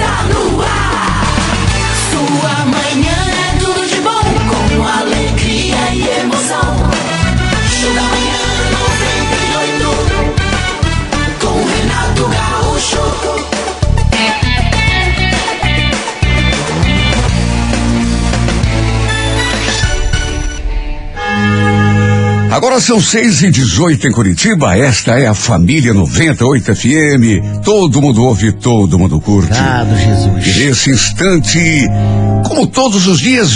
está no ar. Sua manhã Agora são seis e dezoito em Curitiba. Esta é a Família 98 FM. Todo mundo ouve, todo mundo curte. Obrigado, Jesus. E nesse instante, como todos os dias,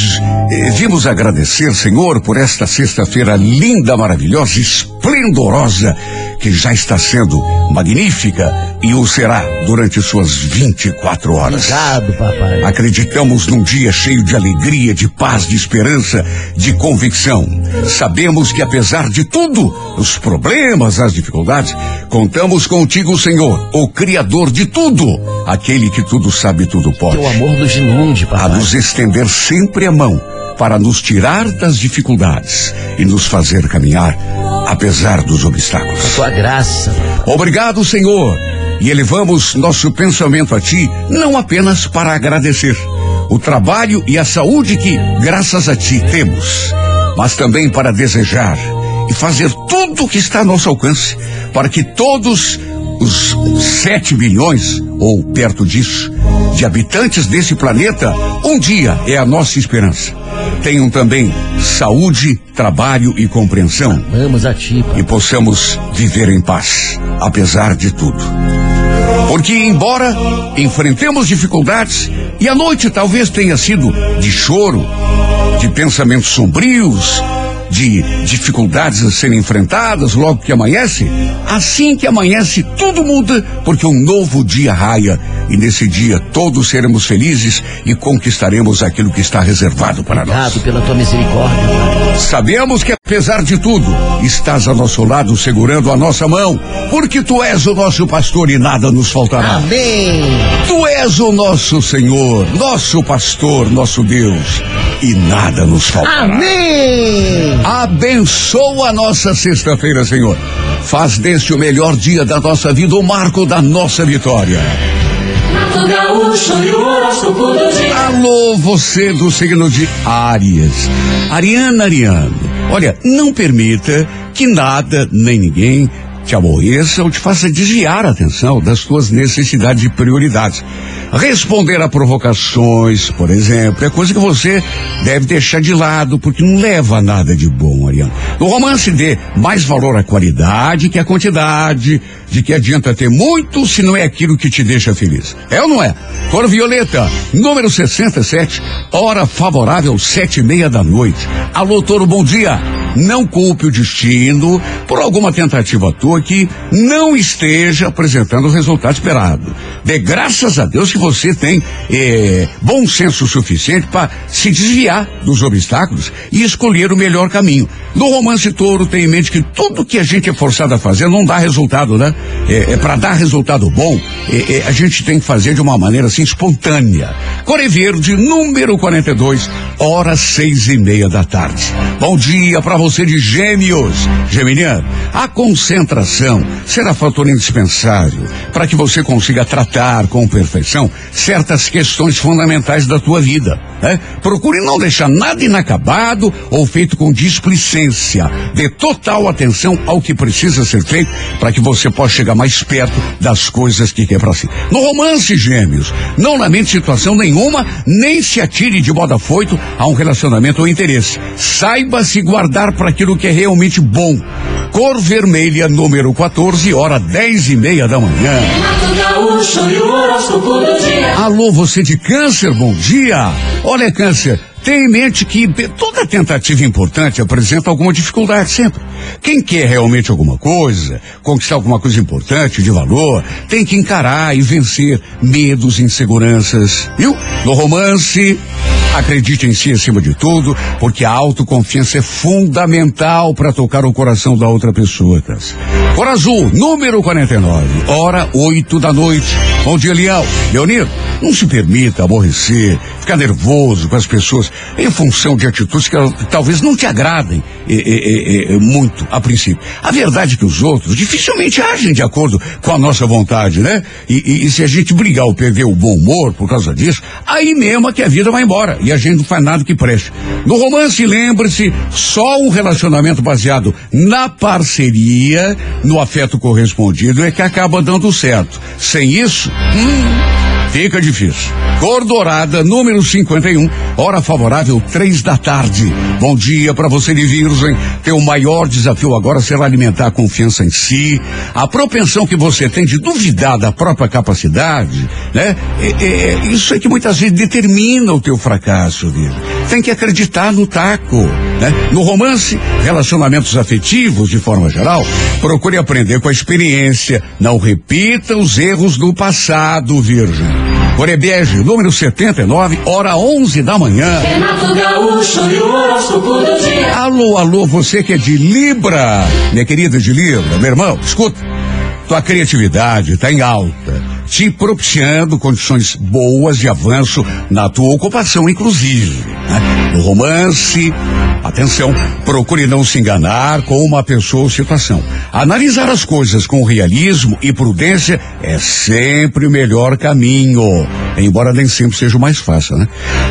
eh, vimos agradecer, Senhor, por esta sexta-feira linda, maravilhosa, esplendorosa, que já está sendo magnífica e o será durante suas 24 horas. Obrigado, papai. Acreditamos num dia cheio de alegria, de paz, de esperança, de convicção. Sabemos que apesar de tudo, os problemas, as dificuldades, contamos contigo, Senhor, o Criador de tudo, aquele que tudo sabe, e tudo pode. Teu amor nos inunde, A papai. nos estender sempre a mão para nos tirar das dificuldades e nos fazer caminhar apesar dos obstáculos. Tua graça. Obrigado, Senhor. E elevamos nosso pensamento a Ti, não apenas para agradecer o trabalho e a saúde que, graças a Ti, temos, mas também para desejar e fazer tudo o que está a nosso alcance para que todos os sete bilhões, ou perto disso, de habitantes desse planeta, um dia é a nossa esperança. Tenham também saúde, trabalho e compreensão Amamos a ti, papai. e possamos viver em paz, apesar de tudo. Porque, embora enfrentemos dificuldades, e a noite talvez tenha sido de choro, de pensamentos sombrios, de dificuldades a serem enfrentadas logo que amanhece, assim que amanhece, tudo muda, porque um novo dia raia, e nesse dia todos seremos felizes e conquistaremos aquilo que está reservado para nós. Obrigado pela tua misericórdia, pai. Sabemos que apesar de tudo, estás a nosso lado segurando a nossa mão, porque tu és o nosso pastor e nada nos faltará. Amém. Tu és o nosso Senhor, nosso pastor, nosso Deus, e nada nos faltará. Amém. Abençoa a nossa sexta-feira, Senhor. Faz deste o melhor dia da nossa vida, o marco da nossa vitória. Alô, você do signo de Áries. Ariana, Ariano, olha, não permita que nada nem ninguém te aborreça ou te faça desviar a atenção das tuas necessidades e prioridades. Responder a provocações, por exemplo, é coisa que você deve deixar de lado, porque não leva a nada de bom, Ariano. No romance dê mais valor à qualidade que à quantidade, de que adianta ter muito se não é aquilo que te deixa feliz. É ou não é? Cor Violeta, número 67, hora favorável, sete e meia da noite. Alô, Toro, bom dia. Não culpe o destino por alguma tentativa tua que não esteja apresentando o resultado esperado. Dê graças a Deus que você tem eh, bom senso suficiente para se desviar dos obstáculos e escolher o melhor caminho. No romance touro, tem em mente que tudo que a gente é forçado a fazer não dá resultado, né? É, para dar resultado bom, é, é, a gente tem que fazer de uma maneira assim espontânea. Core Verde, número 42, horas seis e meia da tarde. Bom dia para você de Gêmeos. Geminiano, a concentração será fator indispensável para que você consiga tratar com perfeição certas questões fundamentais da tua vida. Né? Procure não deixar nada inacabado ou feito com displicência. Dê total atenção ao que precisa ser feito para que você possa chegar mais perto das coisas que quer para si. No romance, gêmeos, não lamente situação nenhuma, nem se atire de modo afoito a um relacionamento ou interesse. Saiba se guardar para aquilo que é realmente bom. Cor vermelha, número 14, hora 10 e meia da manhã. Alô, você de câncer, bom dia. Olha, câncer, tenha em mente que toda tentativa importante apresenta alguma dificuldade sempre. Quem quer realmente alguma coisa, conquistar alguma coisa importante, de valor, tem que encarar e vencer medos, inseguranças, viu? No romance, acredite em si acima de tudo, porque a autoconfiança é fundamental para tocar o coração da outra pessoa, câncer. Cor azul, número 49, hora 8 da noite. Bom dia, Leão. Leonino, não se permita aborrecer, ficar nervoso com as pessoas em função de atitudes que, talvez não te agradem muito a princípio. A verdade é que os outros dificilmente agem de acordo com a nossa vontade, né? E, e, e se a gente brigar ou perder o bom humor por causa disso, aí mesmo é que a vida vai embora e a gente não faz nada que preste. No romance, lembre-se, só um relacionamento baseado na parceria, no afeto correspondido é que acaba dando certo. Sem isso, hum, Fica difícil. Cor Dourada, número 51, hora favorável, três da tarde. Bom dia para você de Virgem. Teu maior desafio agora será alimentar a confiança em si, a propensão que você tem de duvidar da própria capacidade, né? É, é, isso é que muitas vezes determina o teu fracasso, Virgem. Tem que acreditar no taco, né? No romance, relacionamentos afetivos, de forma geral, procure aprender com a experiência. Não repita os erros do passado, Virgem. Corebege, número 79, hora 11 da manhã. Renato Gaúcho e o horóscopo do dia. Alô, alô, você que é de Libra, minha querida de Libra, meu irmão, escuta. Tua criatividade está em alta, te propiciando condições boas de avanço na tua ocupação, inclusive. Né? No romance, atenção, procure não se enganar com uma pessoa ou situação. Analisar as coisas com realismo e prudência é sempre o melhor caminho, embora nem sempre seja o mais fácil, né?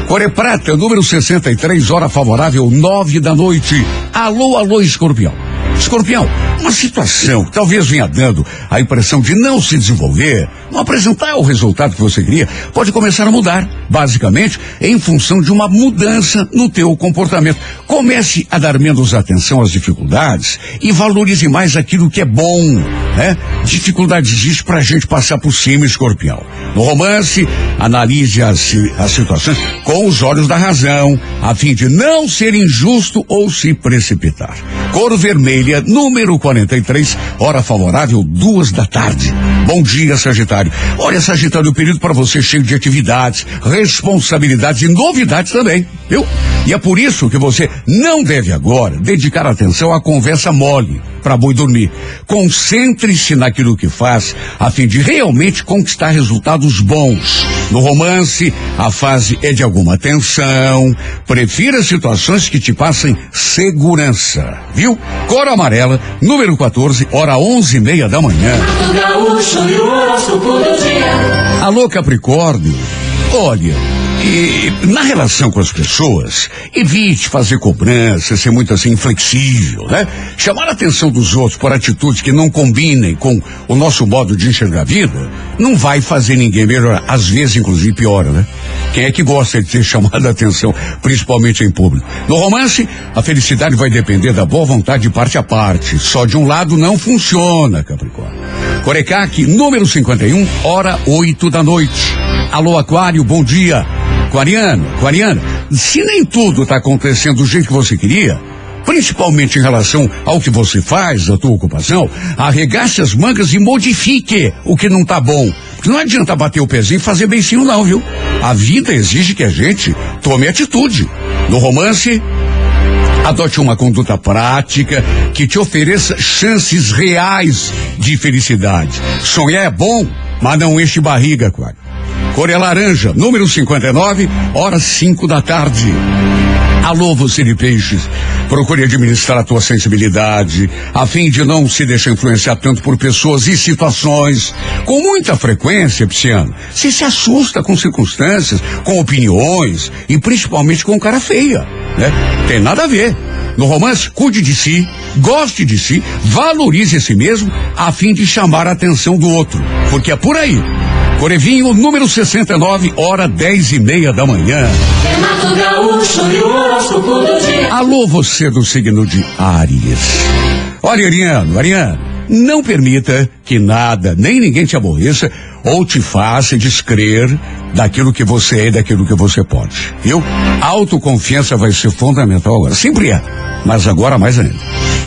Core Prata, número 63, hora favorável, nove da noite. Alô, alô, escorpião. Escorpião, uma situação que talvez venha dando a impressão de não se desenvolver, não apresentar o resultado que você queria, pode começar a mudar, basicamente em função de uma mudança no teu comportamento. Comece a dar menos atenção às dificuldades e valorize mais aquilo que é bom, né? Dificuldade existe pra gente passar por cima, escorpião. No romance, analise as, as situações com os olhos da razão, a fim de não ser injusto ou se precipitar. Cor vermelha, número 43, hora favorável, duas da tarde. Bom dia, Sagitário. Olha, Sagitário, o período para você cheio de atividades, responsabilidades e novidades também, viu? E é por isso que você não deve agora dedicar atenção à conversa mole para boi dormir. Concentre-se naquilo que faz, a fim de realmente conquistar resultados bons. No romance, a fase é de alguma tensão. Prefira situações que te passem segurança, viu? Cor amarela, número 14, hora onze e meia da manhã. Gaúcho e o do dia. Alô, Capricórnio. Olha, e na relação com as pessoas, evite fazer cobrança, ser muito assim inflexível, né? Chamar a atenção dos outros por atitudes que não combinem com o nosso modo de enxergar a vida, não vai fazer ninguém melhorar. Às vezes, inclusive, piora, né? Quem é que gosta de ser chamado a atenção, principalmente em público? No romance, a felicidade vai depender da boa vontade de parte a parte. Só de um lado não funciona, Capricórnio. Corecaque, número 51, hora 8 da noite. Alô, Aquário, bom dia. Aquariano, Aquariano, se nem tudo está acontecendo do jeito que você queria, principalmente em relação ao que você faz, a tua ocupação, arregace as mangas e modifique o que não tá bom. Não adianta bater o pezinho e fazer beicinho não, viu? A vida exige que a gente tome atitude. No romance, Adote uma conduta prática que te ofereça chances reais de felicidade. Sonhar é bom, mas não enche barriga, Aquário. Cor é laranja, número 59, horas 5 da tarde. Alô, você de peixes. Procure administrar a tua sensibilidade, a fim de não se deixar influenciar tanto por pessoas e situações. Com muita frequência, Pisciano, você se assusta com circunstâncias, com opiniões e principalmente com cara feia, né? Tem nada a ver. No romance, cuide de si, goste de si, valorize a si mesmo, a fim de chamar a atenção do outro. Porque é por aí. Corevinho, número 69, hora 10 e meia da manhã. Alô, você do signo de Áries. Olha, Ariano, Ariano, não permita que nada, nem ninguém te aborreça ou te faça descrer daquilo que você é e daquilo que você pode. Viu? Autoconfiança vai ser fundamental agora. Sempre é, mas agora mais ainda.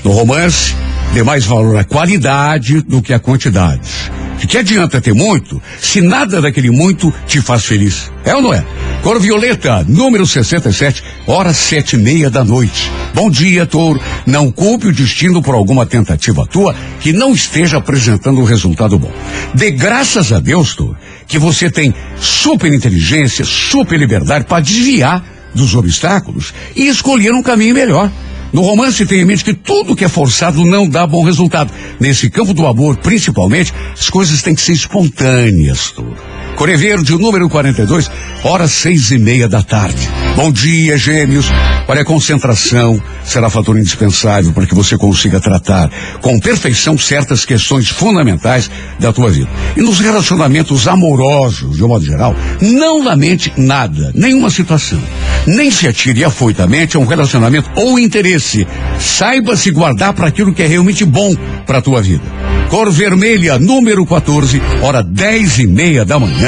No romance, dê mais valor à qualidade do que à quantidade. Que adianta ter muito se nada daquele muito te faz feliz? É ou não é? Cor Violeta, número 67, horas sete e meia da noite. Bom dia, Touro. Não culpe o destino por alguma tentativa tua que não esteja apresentando um resultado bom. Dê graças a Deus, Touro, que você tem super inteligência, super liberdade para desviar dos obstáculos e escolher um caminho melhor. No romance, tenha em mente que tudo que é forçado não dá bom resultado. Nesse campo do amor, principalmente, as coisas têm que ser espontâneas, Touro. Core Verde, número 42, horas seis e meia da tarde. Bom dia, gêmeos. Olha, a concentração será fator indispensável para que você consiga tratar com perfeição certas questões fundamentais da tua vida. E nos relacionamentos amorosos, de um modo geral, não lamente nada, nenhuma situação. Nem se atire afoitamente a um relacionamento ou interesse. Saiba se guardar para aquilo que é realmente bom para a tua vida. Cor vermelha, número 14, hora dez e meia da manhã.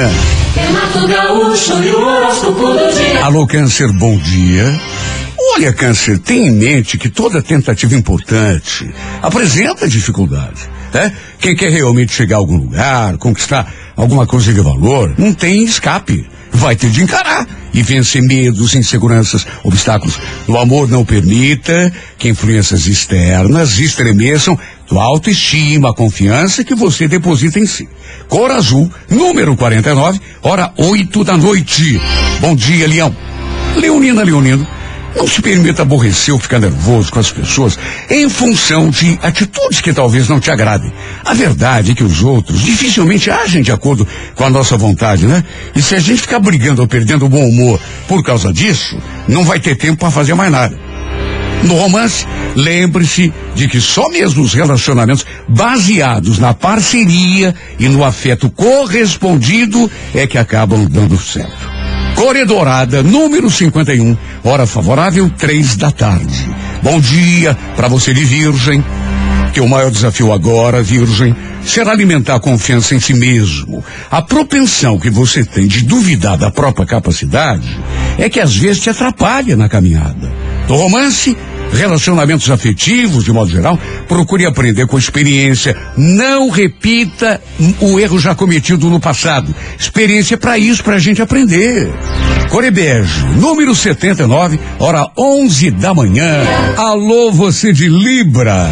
Alô, Câncer, bom dia. Olha, Câncer, tenha em mente que toda tentativa importante apresenta dificuldade. Né? Quem quer realmente chegar a algum lugar, conquistar alguma coisa de valor, não tem escape. Vai ter de encarar e vencer medos, inseguranças, obstáculos. O amor não permita que influências externas estremeçam tua autoestima, a confiança que você deposita em si. Cor azul, número 49, hora 8 da noite. Bom dia, Leão. Leonina, Leonino. Não se permita aborrecer ou ficar nervoso com as pessoas em função de atitudes que talvez não te agradem. A verdade é que os outros dificilmente agem de acordo com a nossa vontade, né? E se a gente ficar brigando ou perdendo o bom humor por causa disso, não vai ter tempo para fazer mais nada. No romance, lembre-se de que só mesmo os relacionamentos baseados na parceria e no afeto correspondido é que acabam dando certo. Corredorada, número 51, hora favorável, três da tarde. Bom dia para você de Virgem. Que o maior desafio agora, Virgem, será alimentar a confiança em si mesmo. A propensão que você tem de duvidar da própria capacidade é que às vezes te atrapalha na caminhada. No romance, relacionamentos afetivos, de modo geral, procure aprender com experiência. Não repita o erro já cometido no passado. Experiência é para isso, para a gente aprender. Corebege, número 79, hora 11 da manhã. Alô, você de Libra.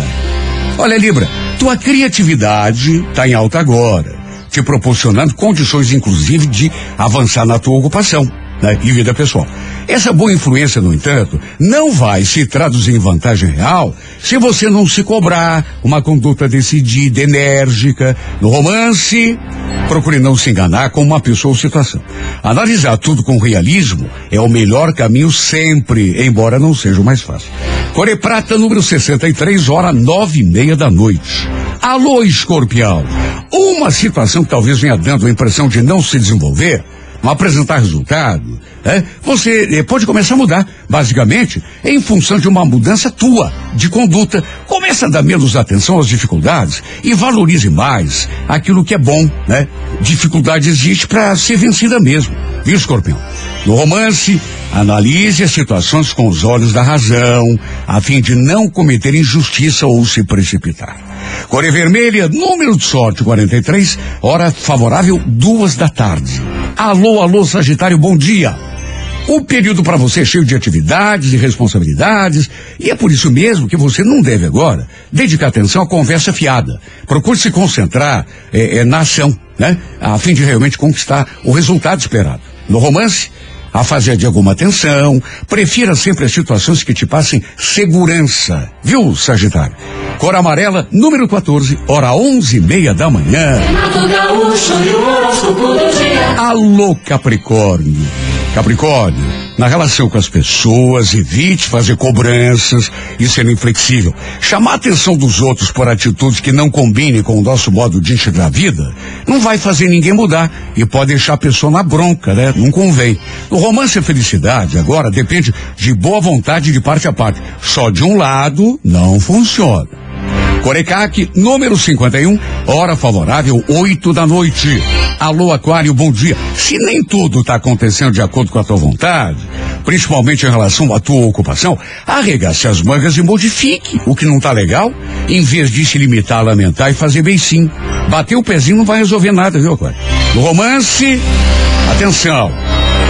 Olha, Libra, tua criatividade está em alta agora, te proporcionando condições, inclusive, de avançar na tua ocupação né, e vida pessoal. Essa boa influência, no entanto, não vai se traduzir em vantagem real se você não se cobrar uma conduta decidida, enérgica. No romance, procure não se enganar com uma pessoa ou situação. Analisar tudo com realismo é o melhor caminho sempre, embora não seja o mais fácil. Core Prata, número 63, hora nove e meia da noite. Alô, escorpião. Uma situação que talvez venha dando a impressão de não se desenvolver apresentar resultado, é, você eh, pode começar a mudar, basicamente, em função de uma mudança tua de conduta. Começa a dar menos atenção às dificuldades e valorize mais aquilo que é bom, né? Dificuldade existe para ser vencida mesmo, viu, escorpião? No romance, analise as situações com os olhos da razão, a fim de não cometer injustiça ou se precipitar. Core Vermelha, número de sorte 43, hora favorável, duas da tarde. Alô, alô, Sagitário, bom dia. O período para você é cheio de atividades e responsabilidades, e é por isso mesmo que você não deve agora dedicar atenção à conversa fiada. Procure se concentrar é, é, na ação, né? A fim de realmente conquistar o resultado esperado. No romance, a fazer de alguma atenção, prefira sempre as situações que te passem segurança. Viu, Sagitário? Cor amarela, número 14, hora onze e meia da manhã. Alô, Capricórnio. Capricórnio, na relação com as pessoas, evite fazer cobranças e ser inflexível. Chamar a atenção dos outros por atitudes que não combinem com o nosso modo de enxergar a vida não vai fazer ninguém mudar e pode deixar a pessoa na bronca, né? Não convém. O romance e a felicidade agora depende de boa vontade de parte a parte. Só de um lado não funciona. Corecaque, número 51, hora favorável, 8 da noite. Alô, Aquário, bom dia. Se nem tudo está acontecendo de acordo com a tua vontade, principalmente em relação à tua ocupação, arregace as mangas e modifique o que não está legal, em vez de se limitar a lamentar e fazer bem sim. Bater o pezinho não vai resolver nada, viu, Aquário? No romance, atenção.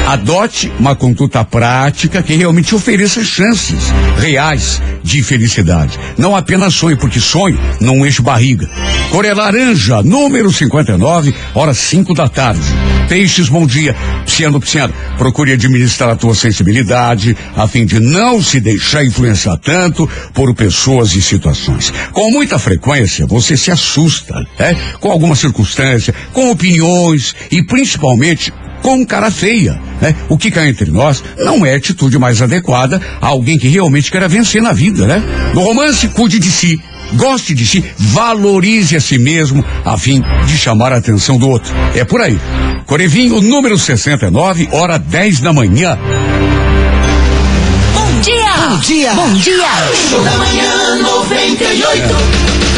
Adote uma conduta prática que realmente ofereça chances reais de felicidade. Não apenas sonho, porque sonho não enche barriga. Coré Laranja, número 59, horas 5 da tarde. Peixes, bom dia. Pisciano, Pisciano, procure administrar a tua sensibilidade a fim de não se deixar influenciar tanto por pessoas e situações. Com muita frequência, você se assusta, né? Com alguma circunstância, com opiniões e principalmente com cara feia. Né? O que cai entre nós não é a atitude mais adequada a alguém que realmente quer vencer na vida, né? No romance, cuide de si. Goste de si, valorize a si mesmo, a fim de chamar a atenção do outro. É por aí. Corevinho, número 69, hora 10 da manhã. Bom dia! Bom dia! Bom dia! Show da manhã 98.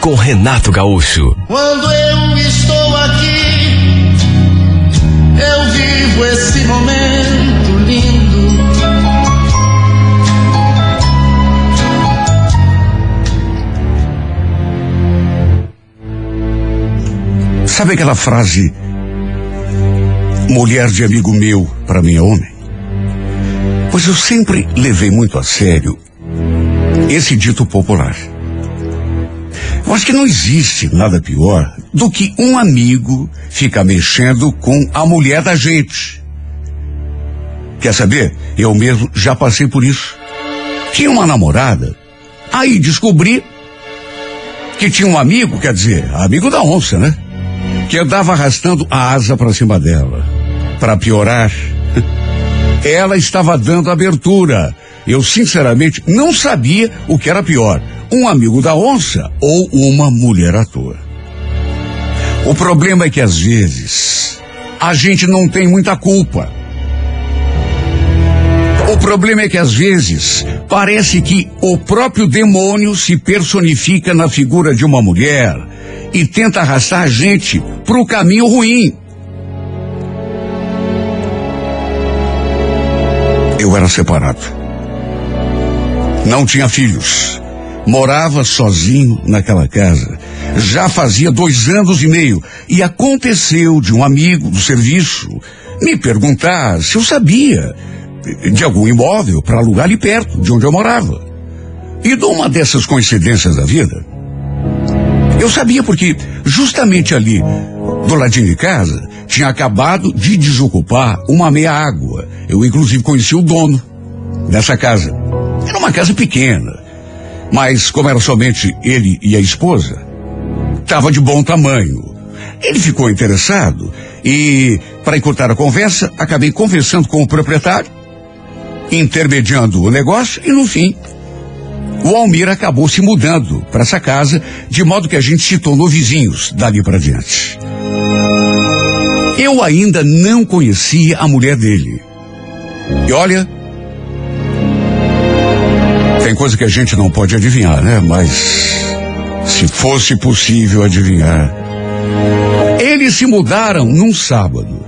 com Renato Gaúcho. Quando eu estou aqui, eu vivo esse momento lindo. Sabe aquela frase, mulher de amigo meu, para mim é homem? Pois eu sempre levei muito a sério esse dito popular. Eu acho que não existe nada pior do que um amigo ficar mexendo com a mulher da gente. Quer saber? Eu mesmo já passei por isso. Tinha uma namorada, aí descobri que tinha um amigo, quer dizer, amigo da onça, né? Que andava arrastando a asa para cima dela. Para piorar, ela estava dando abertura. Eu sinceramente não sabia o que era pior, um amigo da onça ou uma mulher à toa. O problema é que às vezes a gente não tem muita culpa. O problema é que às vezes parece que o próprio demônio se personifica na figura de uma mulher e tenta arrastar a gente para o caminho ruim. Eu era separado. Não tinha filhos. Morava sozinho naquela casa. Já fazia dois anos e meio. E aconteceu de um amigo do serviço me perguntar se eu sabia de algum imóvel para alugar ali perto de onde eu morava. E de uma dessas coincidências da vida, eu sabia porque justamente ali, do ladinho de casa, tinha acabado de desocupar uma meia água. Eu inclusive conheci o dono dessa casa. Era uma casa pequena, mas como era somente ele e a esposa, estava de bom tamanho. Ele ficou interessado e, para encurtar a conversa, acabei conversando com o proprietário, intermediando o negócio e, no fim, o Almir acabou se mudando para essa casa, de modo que a gente se tornou vizinhos dali para diante. Eu ainda não conhecia a mulher dele. E olha, tem coisa que a gente não pode adivinhar, né? Mas se fosse possível adivinhar. Eles se mudaram num sábado.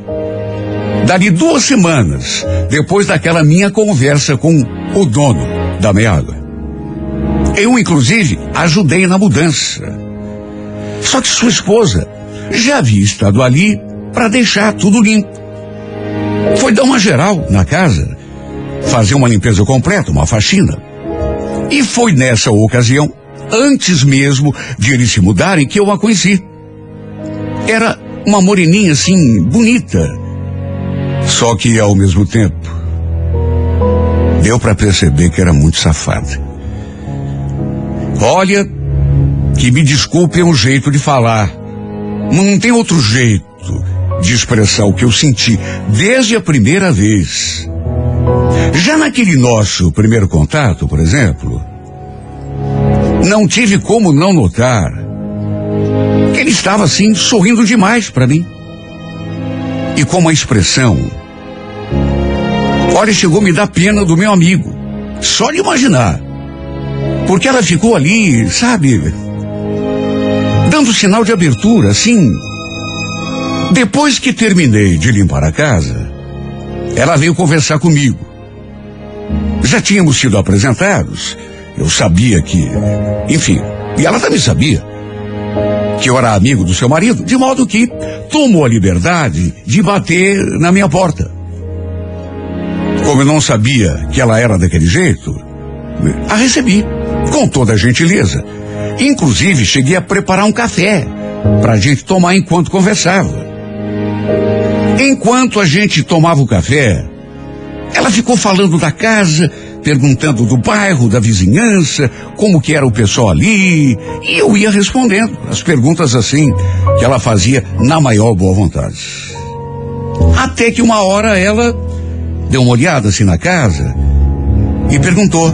Dali duas semanas, depois daquela minha conversa com o dono da meada. Eu, inclusive, ajudei na mudança. Só que sua esposa já havia estado ali para deixar tudo limpo. Foi dar uma geral na casa, fazer uma limpeza completa, uma faxina. E foi nessa ocasião, antes mesmo de eles se mudarem, que eu a conheci. Era uma moreninha assim, bonita. Só que ao mesmo tempo, deu para perceber que era muito safada. Olha, que me desculpe um jeito de falar. Não tem outro jeito de expressar o que eu senti desde a primeira vez. Já naquele nosso primeiro contato, por exemplo, não tive como não notar que ele estava assim sorrindo demais para mim. E com uma expressão. Olha, chegou a me dar pena do meu amigo. Só de imaginar. Porque ela ficou ali, sabe? Dando sinal de abertura, assim. Depois que terminei de limpar a casa, ela veio conversar comigo. Já tínhamos sido apresentados. Eu sabia que. Enfim, e ela também sabia que eu era amigo do seu marido, de modo que tomou a liberdade de bater na minha porta. Como eu não sabia que ela era daquele jeito, a recebi com toda a gentileza. Inclusive, cheguei a preparar um café para a gente tomar enquanto conversava. Enquanto a gente tomava o café, ela ficou falando da casa, perguntando do bairro, da vizinhança, como que era o pessoal ali, e eu ia respondendo as perguntas assim que ela fazia na maior boa vontade. Até que uma hora ela deu uma olhada assim na casa e perguntou: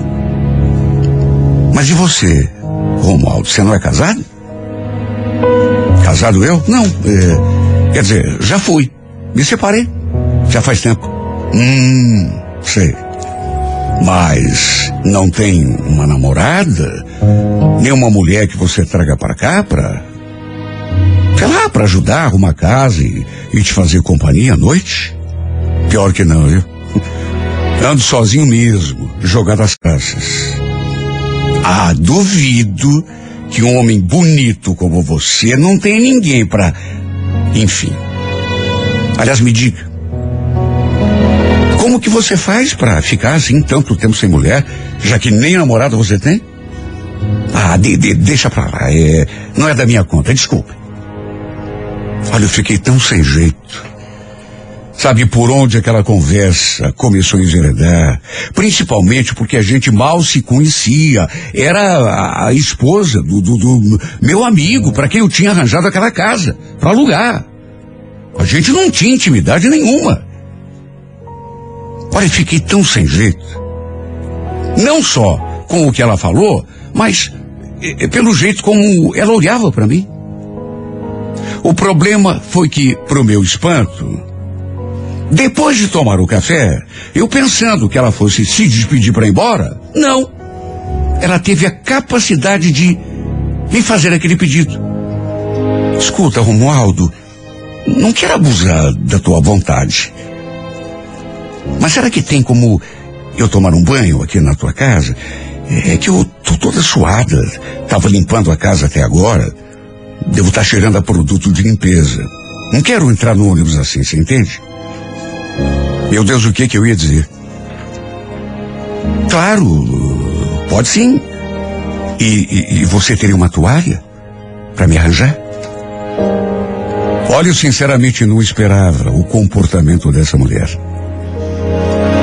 Mas e você, Romualdo, você não é casado? Casado eu? Não, é, quer dizer, já fui. Me separei. Já faz tempo. Hum, sei. Mas não tem uma namorada? Nem uma mulher que você traga para cá para. Sei lá, para ajudar a arrumar casa e, e te fazer companhia à noite? Pior que não, viu? Ando sozinho mesmo, jogado às caças. Ah, duvido que um homem bonito como você não tenha ninguém para. Enfim. Aliás, me diga. Como que você faz para ficar assim tanto tempo sem mulher, já que nem namorado você tem? Ah, de, de, deixa pra lá. É, não é da minha conta, desculpe. Olha, eu fiquei tão sem jeito. Sabe por onde aquela conversa começou a enveredar? Principalmente porque a gente mal se conhecia. Era a, a esposa do, do, do, meu amigo, para quem eu tinha arranjado aquela casa, para alugar. A gente não tinha intimidade nenhuma. Olha, fiquei tão sem jeito. Não só com o que ela falou, mas eh, pelo jeito como ela olhava para mim. O problema foi que, pro meu espanto, depois de tomar o café, eu pensando que ela fosse se despedir para ir embora, não. Ela teve a capacidade de me fazer aquele pedido. Escuta, Romualdo, não quero abusar da tua vontade. Mas será que tem como eu tomar um banho aqui na tua casa? É que eu tô toda suada. Tava limpando a casa até agora. Devo estar tá cheirando a produto de limpeza. Não quero entrar no ônibus assim, você entende? Meu Deus, o que que eu ia dizer? Claro, pode sim. E, e, e você teria uma toalha para me arranjar? Olha, eu sinceramente não esperava o comportamento dessa mulher.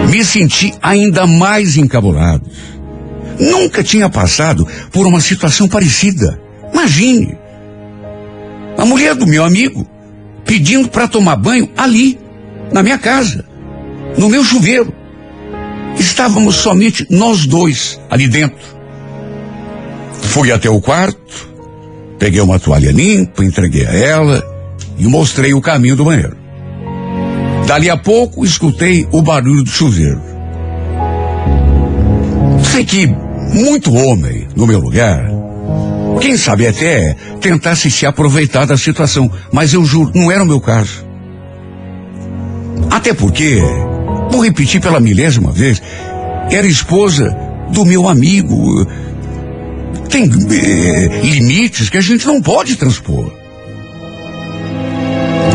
Me senti ainda mais encabulado. Nunca tinha passado por uma situação parecida. Imagine. A mulher do meu amigo pedindo para tomar banho ali, na minha casa, no meu chuveiro. Estávamos somente nós dois ali dentro. Fui até o quarto, peguei uma toalha limpa, entreguei a ela e mostrei o caminho do banheiro. Dali a pouco escutei o barulho do chuveiro. Sei que muito homem no meu lugar, quem sabe até tentasse se aproveitar da situação, mas eu juro, não era o meu caso. Até porque, vou repetir pela milésima vez, era esposa do meu amigo. Tem eh, limites que a gente não pode transpor.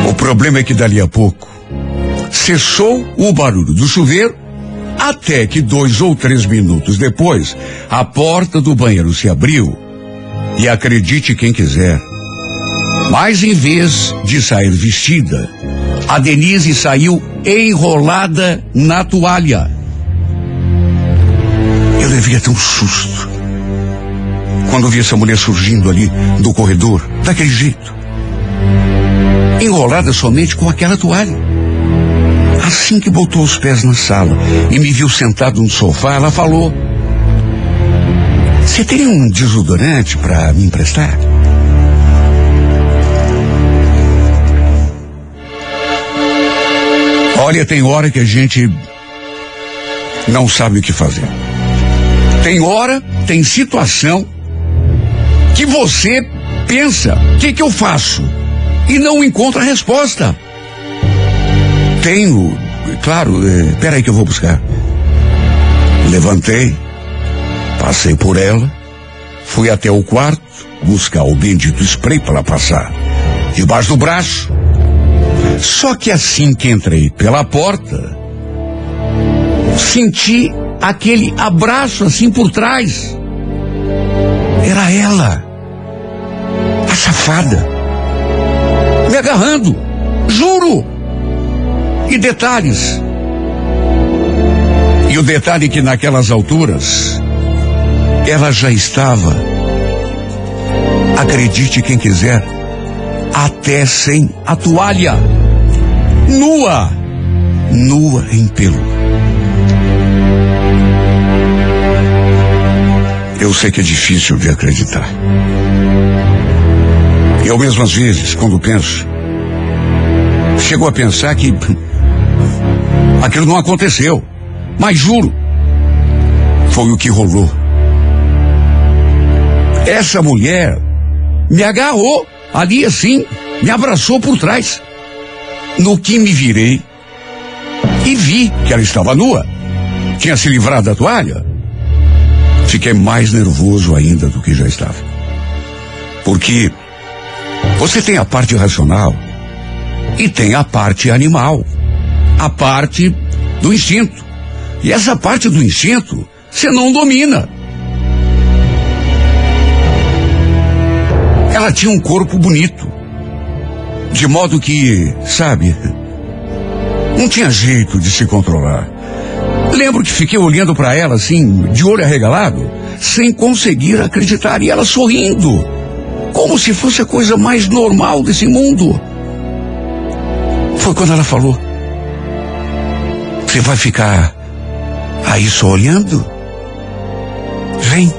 O problema é que dali a pouco cessou o barulho do chuveiro, até que dois ou três minutos depois, a porta do banheiro se abriu. E acredite quem quiser, mas em vez de sair vestida, a Denise saiu enrolada na toalha. Eu levei até um susto quando vi essa mulher surgindo ali do corredor, daquele jeito. Enrolada somente com aquela toalha. Assim que botou os pés na sala e me viu sentado no sofá, ela falou: Você teria um desodorante para me emprestar? Olha, tem hora que a gente não sabe o que fazer. Tem hora, tem situação que você pensa, o que que eu faço? E não encontra resposta. Tenho, claro, é, peraí que eu vou buscar. Levantei, passei por ela, fui até o quarto, buscar o bendito spray para passar debaixo do braço. Só que assim que entrei pela porta, senti aquele abraço assim por trás. Era ela, a safada, me agarrando, juro. E detalhes. E o detalhe é que naquelas alturas, ela já estava, acredite quem quiser, até sem a toalha, nua, nua em pelo. Eu sei que é difícil de acreditar. Eu mesmo às vezes, quando penso, chego a pensar que aquilo não aconteceu. Mas juro, foi o que rolou. Essa mulher me agarrou ali assim, me abraçou por trás. No que me virei e vi que ela estava nua. Tinha se livrado da toalha. Fiquei mais nervoso ainda do que já estava. Porque você tem a parte racional e tem a parte animal, a parte do instinto. E essa parte do instinto você não domina. Ela tinha um corpo bonito, de modo que, sabe, não tinha jeito de se controlar. Lembro que fiquei olhando para ela assim, de olho arregalado, sem conseguir acreditar, e ela sorrindo, como se fosse a coisa mais normal desse mundo. Foi quando ela falou: Você vai ficar aí só olhando? Vem.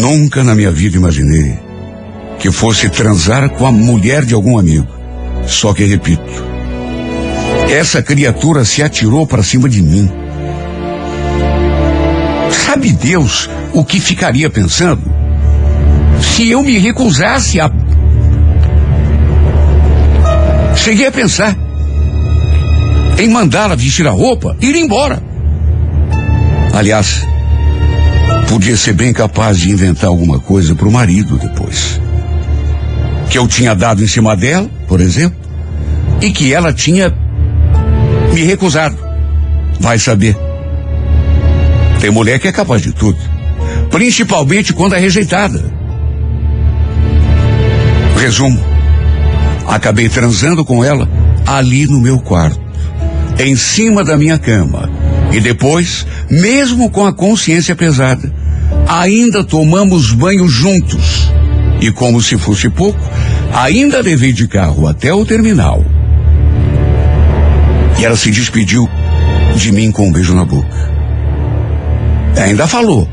Nunca na minha vida imaginei que fosse transar com a mulher de algum amigo. Só que repito, essa criatura se atirou para cima de mim. Sabe Deus o que ficaria pensando? Se eu me recusasse a. Cheguei a pensar em mandá-la vestir a roupa e ir embora. Aliás, podia ser bem capaz de inventar alguma coisa para o marido depois. Que eu tinha dado em cima dela, por exemplo, e que ela tinha me recusado. Vai saber. Tem mulher que é capaz de tudo. Principalmente quando é rejeitada. Resumo. Acabei transando com ela ali no meu quarto, em cima da minha cama. E depois, mesmo com a consciência pesada, ainda tomamos banho juntos. E como se fosse pouco, ainda levei de carro até o terminal. E ela se despediu de mim com um beijo na boca. Ainda falou.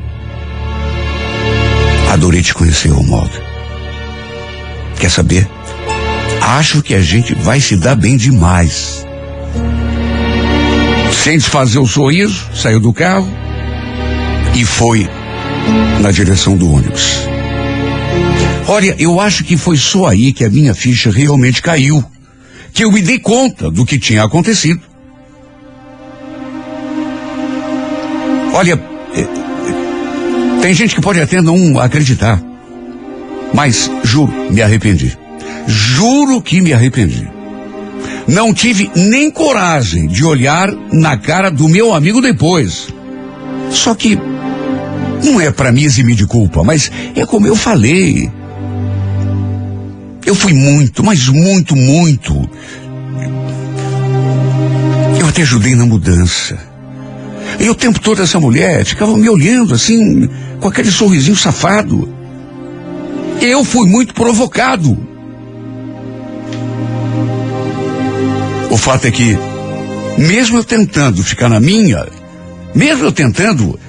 Adorei te conhecer, Romualdo. Quer saber? Acho que a gente vai se dar bem demais. Sem desfazer o sorriso, saiu do carro e foi na direção do ônibus. Olha, eu acho que foi só aí que a minha ficha realmente caiu que eu me dei conta do que tinha acontecido. Olha, é, tem gente que pode até não acreditar, mas juro, me arrependi. Juro que me arrependi. Não tive nem coragem de olhar na cara do meu amigo depois. Só que não é para me eximir de culpa, mas é como eu falei. Eu fui muito, mas muito, muito. Eu até ajudei na mudança. E o tempo todo essa mulher ficava me olhando assim, com aquele sorrisinho safado. Eu fui muito provocado. O fato é que, mesmo eu tentando ficar na minha, mesmo eu tentando,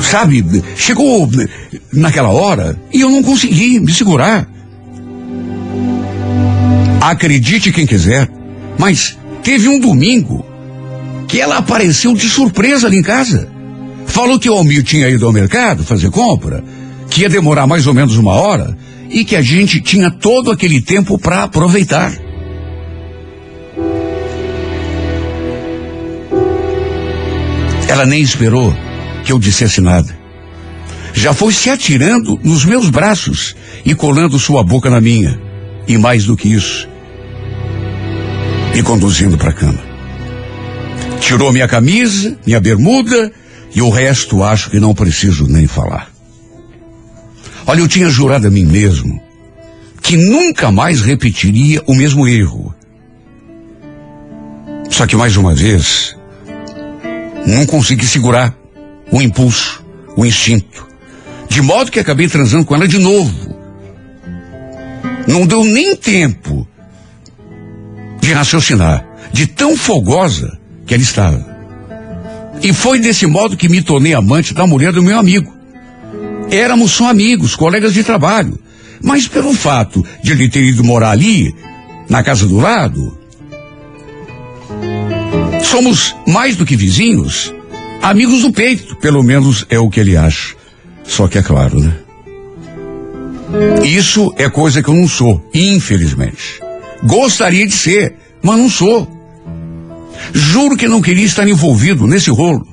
sabe, chegou naquela hora e eu não consegui me segurar. Acredite quem quiser, mas teve um domingo que ela apareceu de surpresa ali em casa. Falou que o Almir tinha ido ao mercado fazer compra, que ia demorar mais ou menos uma hora e que a gente tinha todo aquele tempo para aproveitar. Ela nem esperou que eu dissesse nada. Já foi se atirando nos meus braços e colando sua boca na minha. E mais do que isso, me conduzindo para a cama. Tirou minha camisa, minha bermuda e o resto acho que não preciso nem falar. Olha, eu tinha jurado a mim mesmo que nunca mais repetiria o mesmo erro. Só que mais uma vez, não consegui segurar o impulso, o instinto. De modo que acabei transando com ela de novo. Não deu nem tempo de raciocinar, de tão fogosa que ela estava. E foi desse modo que me tornei amante da mulher do meu amigo. Éramos só amigos, colegas de trabalho. Mas pelo fato de ele ter ido morar ali, na casa do lado, somos mais do que vizinhos, amigos do peito, pelo menos é o que ele acha. Só que é claro, né? Isso é coisa que eu não sou, infelizmente. Gostaria de ser, mas não sou. Juro que não queria estar envolvido nesse rolo.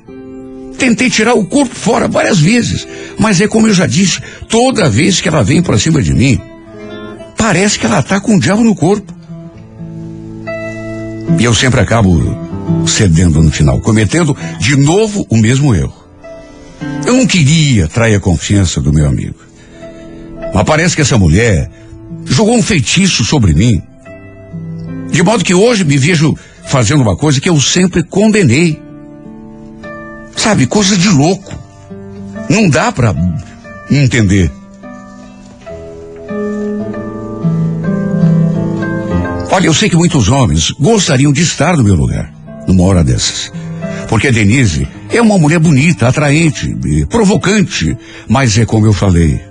Tentei tirar o corpo fora várias vezes, mas é como eu já disse, toda vez que ela vem para cima de mim, parece que ela tá com o diabo no corpo. E eu sempre acabo cedendo no final, cometendo de novo o mesmo erro. Eu não queria trair a confiança do meu amigo. Mas parece que essa mulher jogou um feitiço sobre mim. De modo que hoje me vejo fazendo uma coisa que eu sempre condenei. Sabe, coisa de louco. Não dá para entender. Olha, eu sei que muitos homens gostariam de estar no meu lugar, numa hora dessas. Porque Denise é uma mulher bonita, atraente, provocante, mas é como eu falei,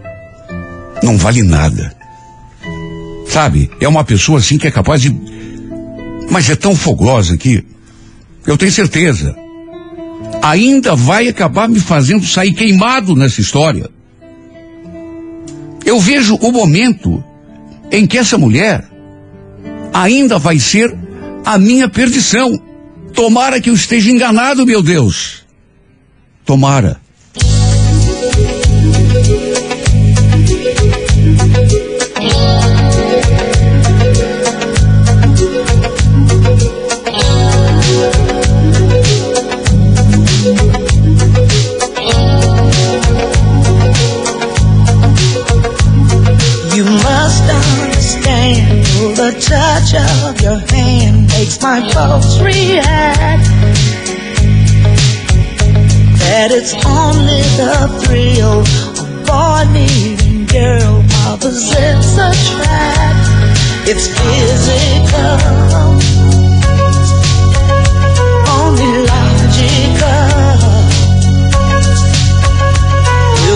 não vale nada. Sabe? É uma pessoa assim que é capaz de. Mas é tão fogosa que eu tenho certeza. Ainda vai acabar me fazendo sair queimado nessa história. Eu vejo o momento em que essa mulher ainda vai ser a minha perdição. Tomara que eu esteja enganado, meu Deus. Tomara. The touch of your hand makes my pulse react. That it's only the thrill of boy meeting girl opposites attract. It's physical,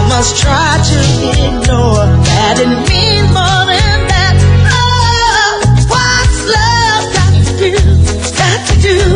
must try to ignore that it means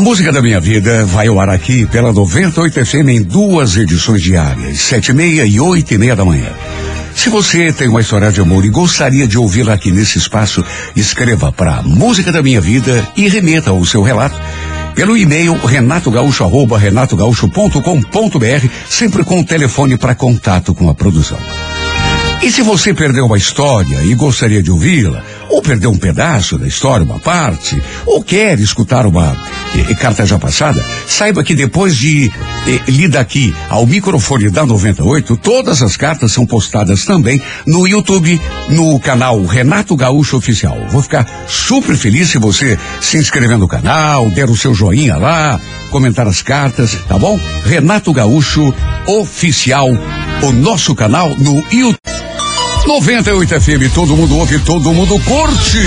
A música da minha vida vai ao ar aqui pela 98 FM em duas edições diárias, sete e meia e oito e meia da manhã. Se você tem uma história de amor e gostaria de ouvi-la aqui nesse espaço, escreva para Música da Minha Vida e remeta o seu relato pelo e-mail renatogaúcho renatogaúcho.com.br, sempre com o telefone para contato com a produção. E se você perdeu uma história e gostaria de ouvi-la, ou perdeu um pedaço da história, uma parte, ou quer escutar uma carta já passada, saiba que depois de lida aqui ao microfone da 98, todas as cartas são postadas também no YouTube, no canal Renato Gaúcho Oficial. Vou ficar super feliz se você se inscrever no canal, der o seu joinha lá, comentar as cartas, tá bom? Renato Gaúcho Oficial, o nosso canal no YouTube. 98 FM, todo mundo ouve, todo mundo curte.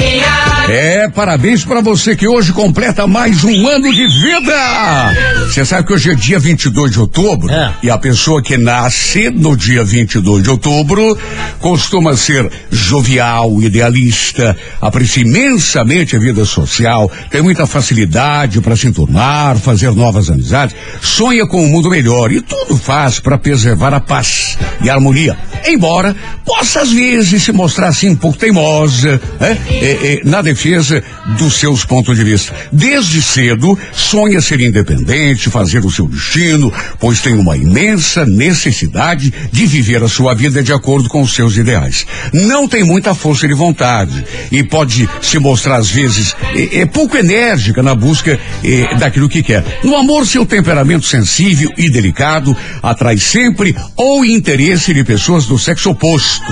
Yeah. É, parabéns pra você que hoje completa mais um ano de vida. Você sabe que hoje é dia 22 de outubro É. e a pessoa que nasce no dia 22 de outubro costuma ser jovial, idealista, aprecia imensamente a vida social, tem muita facilidade para se enturmar, fazer novas amizades, sonha com um mundo melhor e tudo faz para preservar a paz e a harmonia. Embora possa às vezes se mostrar assim um pouco teimosa, né? É, é, na defesa dos seus pontos de vista. Desde cedo sonha ser independente, fazer o seu destino, pois tem uma imensa necessidade de viver a sua vida de acordo com os seus ideais. Não tem muita força de vontade e pode se mostrar às vezes é, é pouco enérgica na busca é, daquilo que quer. No amor, seu temperamento sensível e delicado atrai sempre o interesse de pessoas do sexo oposto.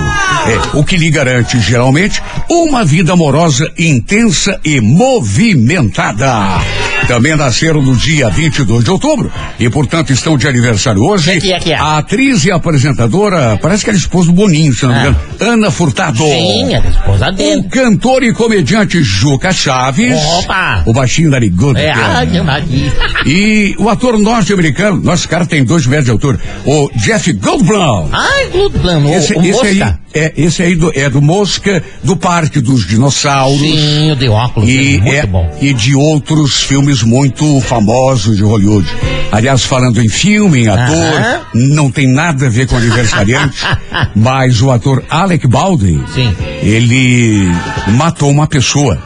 É, o que lhe garante, geralmente, uma vida amorosa intensa e movimentada. Também nasceram no dia 22 de outubro e, portanto, estão de aniversário hoje. Que é? A atriz e apresentadora, parece que era esposa do Boninho, se não me Ah. engano, Ana Furtado. Sim, é a esposa O dele. cantor e comediante Juca Chaves. Opa! O baixinho. É, que é. maravilha. E o ator norte-americano, nosso cara tem dois metros de altura, o Jeff Goldblum. Ai, plano. Esse, o, o esse aí. É, esse aí do, é do Mosca, do Parque dos Dinossauros. Sim, o de óculos. E, muito é- bom. e de outros filmes muito famosos de Hollywood. Aliás, falando em filme, em ator, Aham. não tem nada a ver com aniversariante, mas o ator Alec Baldwin, Sim. ele matou uma pessoa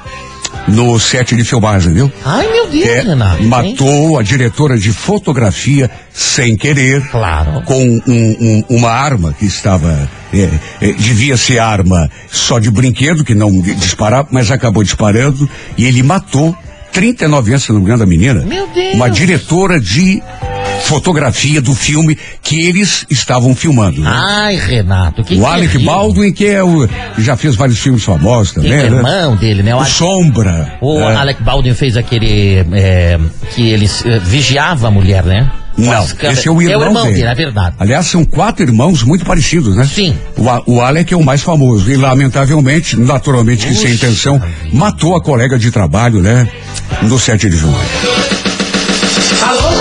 no set de filmagem, viu? Ai, meu Deus, É, Renato. hein? matou a diretora de fotografia sem querer. Claro. Com um- um- uma arma que estava. É, é, devia ser arma só de brinquedo, que não di- disparava, mas acabou disparando. E ele matou 39 anos, se não me engano, da menina. Meu Deus. Uma diretora de fotografia do filme que eles estavam filmando. né? Ai, Renato, que o Alec. Baldwin, que é o. já fez vários filmes famosos Que também, é né? irmão dele, né? O, O Alec- Sombra. o é. Alec Baldwin fez aquele. é, que ele eh, vigiava a mulher, né? Não, esse é o irmão, É o irmão dele. dele, é verdade. Aliás, são quatro irmãos muito parecidos, né? Sim. O, o Alec é o mais famoso e, lamentavelmente, naturalmente que sem intenção, vida. matou a colega de trabalho, né? No 7 de junho. Alô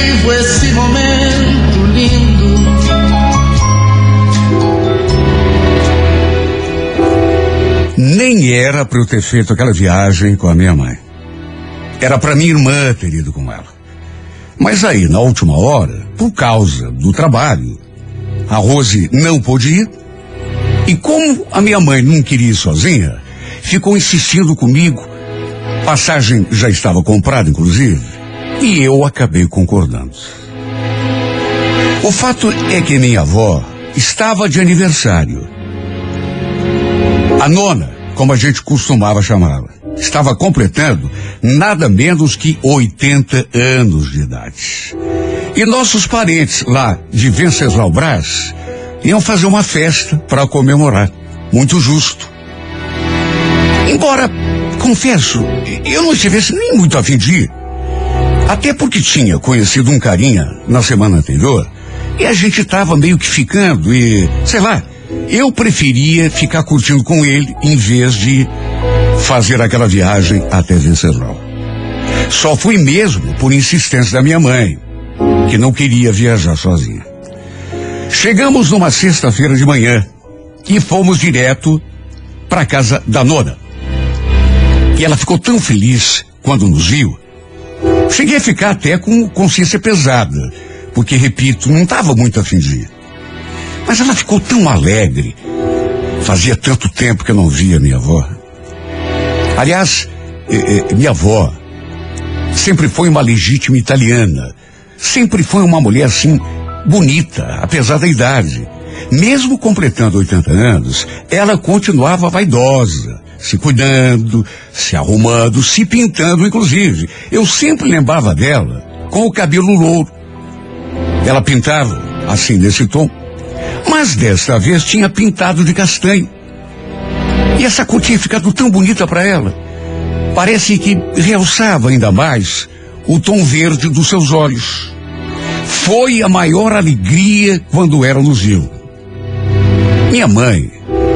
vivo esse momento lindo. Nem era para eu ter feito aquela viagem com a minha mãe. Era para minha irmã ter ido com ela. Mas aí, na última hora, por causa do trabalho, a Rose não pôde ir. E como a minha mãe não queria ir sozinha, ficou insistindo comigo. Passagem já estava comprada, inclusive. E eu acabei concordando. O fato é que minha avó estava de aniversário. A nona, como a gente costumava chamá-la, estava completando nada menos que 80 anos de idade. E nossos parentes lá de Venceslau Brás iam fazer uma festa para comemorar. Muito justo. Embora, confesso, eu não estivesse nem muito afim de ir. Até porque tinha conhecido um carinha na semana anterior e a gente tava meio que ficando e, sei lá, eu preferia ficar curtindo com ele em vez de fazer aquela viagem até Venceslau. Só fui mesmo por insistência da minha mãe, que não queria viajar sozinha. Chegamos numa sexta-feira de manhã e fomos direto para casa da nona. E ela ficou tão feliz quando nos viu. Cheguei a ficar até com consciência pesada, porque, repito, não estava muito afim de ir. Mas ela ficou tão alegre. Fazia tanto tempo que eu não via minha avó. Aliás, eh, eh, minha avó sempre foi uma legítima italiana. Sempre foi uma mulher assim, bonita, apesar da idade. Mesmo completando 80 anos, ela continuava vaidosa, se cuidando, se arrumando, se pintando, inclusive. Eu sempre lembrava dela com o cabelo louro. Ela pintava assim nesse tom, mas desta vez tinha pintado de castanho. E essa cor tinha ficado tão bonita para ela. Parece que realçava ainda mais o tom verde dos seus olhos. Foi a maior alegria quando ela nos viu. Minha mãe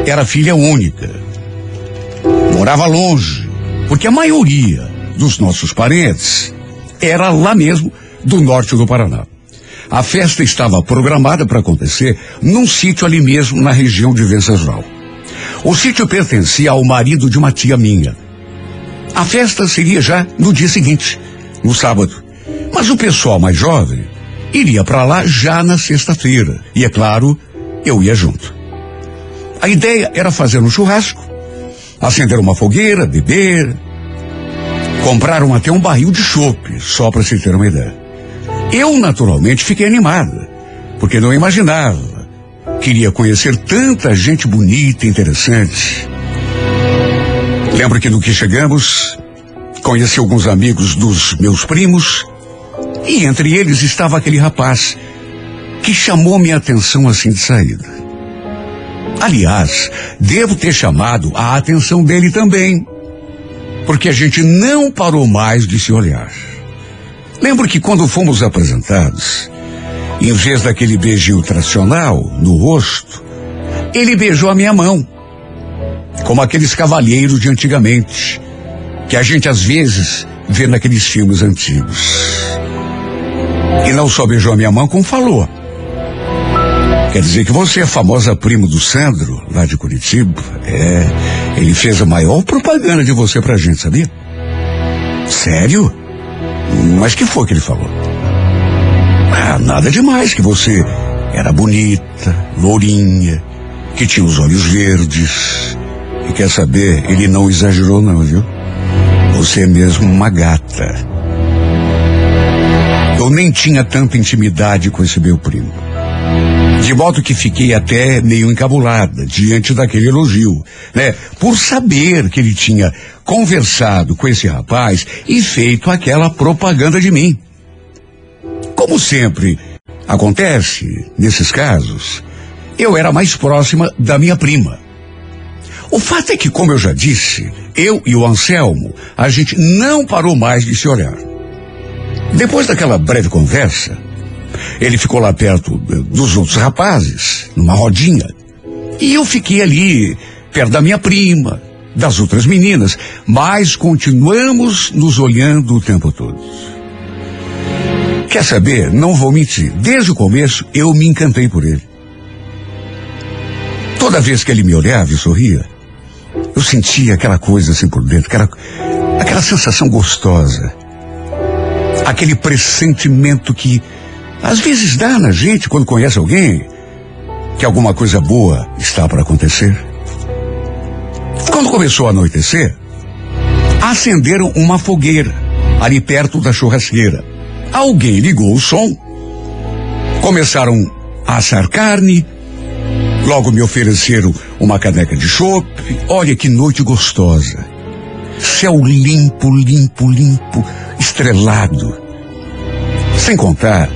era filha única. Morava longe, porque a maioria dos nossos parentes era lá mesmo do norte do Paraná. A festa estava programada para acontecer num sítio ali mesmo na região de Venceslau. O sítio pertencia ao marido de uma tia minha. A festa seria já no dia seguinte, no sábado. Mas o pessoal mais jovem iria para lá já na sexta-feira. E é claro, eu ia junto. A ideia era fazer um churrasco, acender uma fogueira, beber. Compraram até um barril de chope, só para se ter uma ideia. Eu, naturalmente, fiquei animada, porque não imaginava. Queria conhecer tanta gente bonita e interessante. Lembro que no que chegamos, conheci alguns amigos dos meus primos, e entre eles estava aquele rapaz que chamou minha atenção assim de saída. Aliás, devo ter chamado a atenção dele também, porque a gente não parou mais de se olhar. Lembro que quando fomos apresentados, em vez daquele beijinho tradicional no rosto, ele beijou a minha mão, como aqueles cavalheiros de antigamente, que a gente às vezes vê naqueles filmes antigos. E não só beijou a minha mão, como falou. Quer dizer que você é famosa prima do Sandro, lá de Curitiba? É, ele fez a maior propaganda de você pra gente, sabia? Sério? Mas que foi que ele falou? Ah, nada demais, que você era bonita, lourinha, que tinha os olhos verdes. E quer saber, ele não exagerou não, viu? Você é mesmo uma gata. Eu nem tinha tanta intimidade com esse meu primo. De modo que fiquei até meio encabulada diante daquele elogio, né? Por saber que ele tinha conversado com esse rapaz e feito aquela propaganda de mim. Como sempre acontece nesses casos, eu era mais próxima da minha prima. O fato é que, como eu já disse, eu e o Anselmo, a gente não parou mais de se olhar. Depois daquela breve conversa, ele ficou lá perto eh, dos outros rapazes, numa rodinha. E eu fiquei ali, perto da minha prima, das outras meninas, mas continuamos nos olhando o tempo todo. Quer saber? Não vou mentir. Desde o começo eu me encantei por ele. Toda vez que ele me olhava e sorria, eu sentia aquela coisa assim por dentro, aquela, aquela sensação gostosa. Aquele pressentimento que às vezes dá na gente quando conhece alguém que alguma coisa boa está para acontecer. Quando começou a anoitecer, acenderam uma fogueira ali perto da churrasqueira. Alguém ligou o som, começaram a assar carne Logo me ofereceram uma caneca de chopp. Olha que noite gostosa. Céu limpo, limpo, limpo, estrelado. Sem contar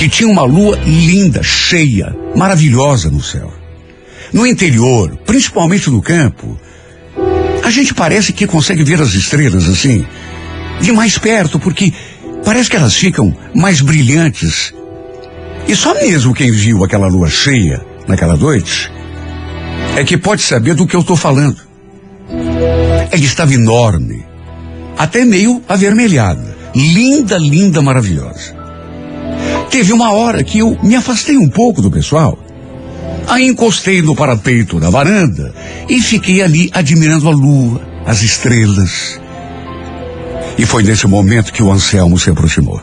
que tinha uma lua linda, cheia, maravilhosa no céu. No interior, principalmente no campo, a gente parece que consegue ver as estrelas assim, de mais perto, porque parece que elas ficam mais brilhantes. E só mesmo quem viu aquela lua cheia naquela noite é que pode saber do que eu estou falando. Ela estava enorme, até meio avermelhada, linda, linda, maravilhosa. Teve uma hora que eu me afastei um pouco do pessoal. Aí encostei no parapeito da varanda e fiquei ali admirando a lua, as estrelas. E foi nesse momento que o Anselmo se aproximou.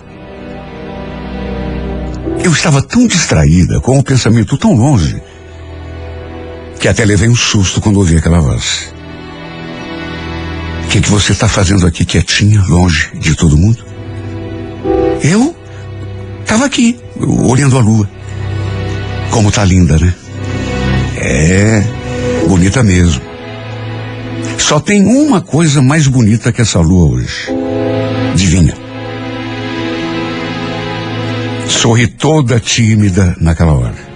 Eu estava tão distraída, com o pensamento tão longe, que até levei um susto quando ouvi aquela voz. O que, que você está fazendo aqui quietinha, longe de todo mundo? Eu estava aqui, olhando a lua. Como tá linda, né? É, bonita mesmo. Só tem uma coisa mais bonita que essa lua hoje. Adivinha? Sorri toda tímida naquela hora.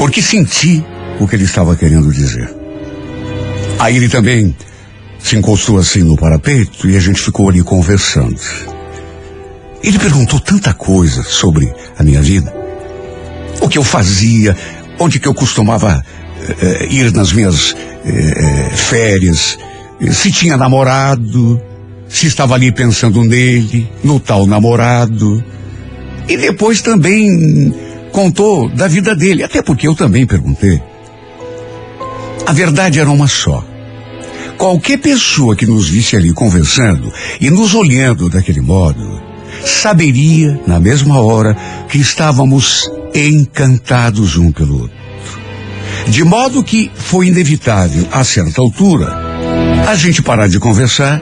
Porque senti o que ele estava querendo dizer. Aí ele também se encostou assim no parapeito e a gente ficou ali conversando. Ele perguntou tanta coisa sobre a minha vida. O que eu fazia, onde que eu costumava eh, ir nas minhas eh, férias, eh, se tinha namorado, se estava ali pensando nele, no tal namorado. E depois também contou da vida dele, até porque eu também perguntei. A verdade era uma só. Qualquer pessoa que nos visse ali conversando e nos olhando daquele modo, saberia, na mesma hora, que estávamos encantados um pelo outro. De modo que foi inevitável, a certa altura, a gente parar de conversar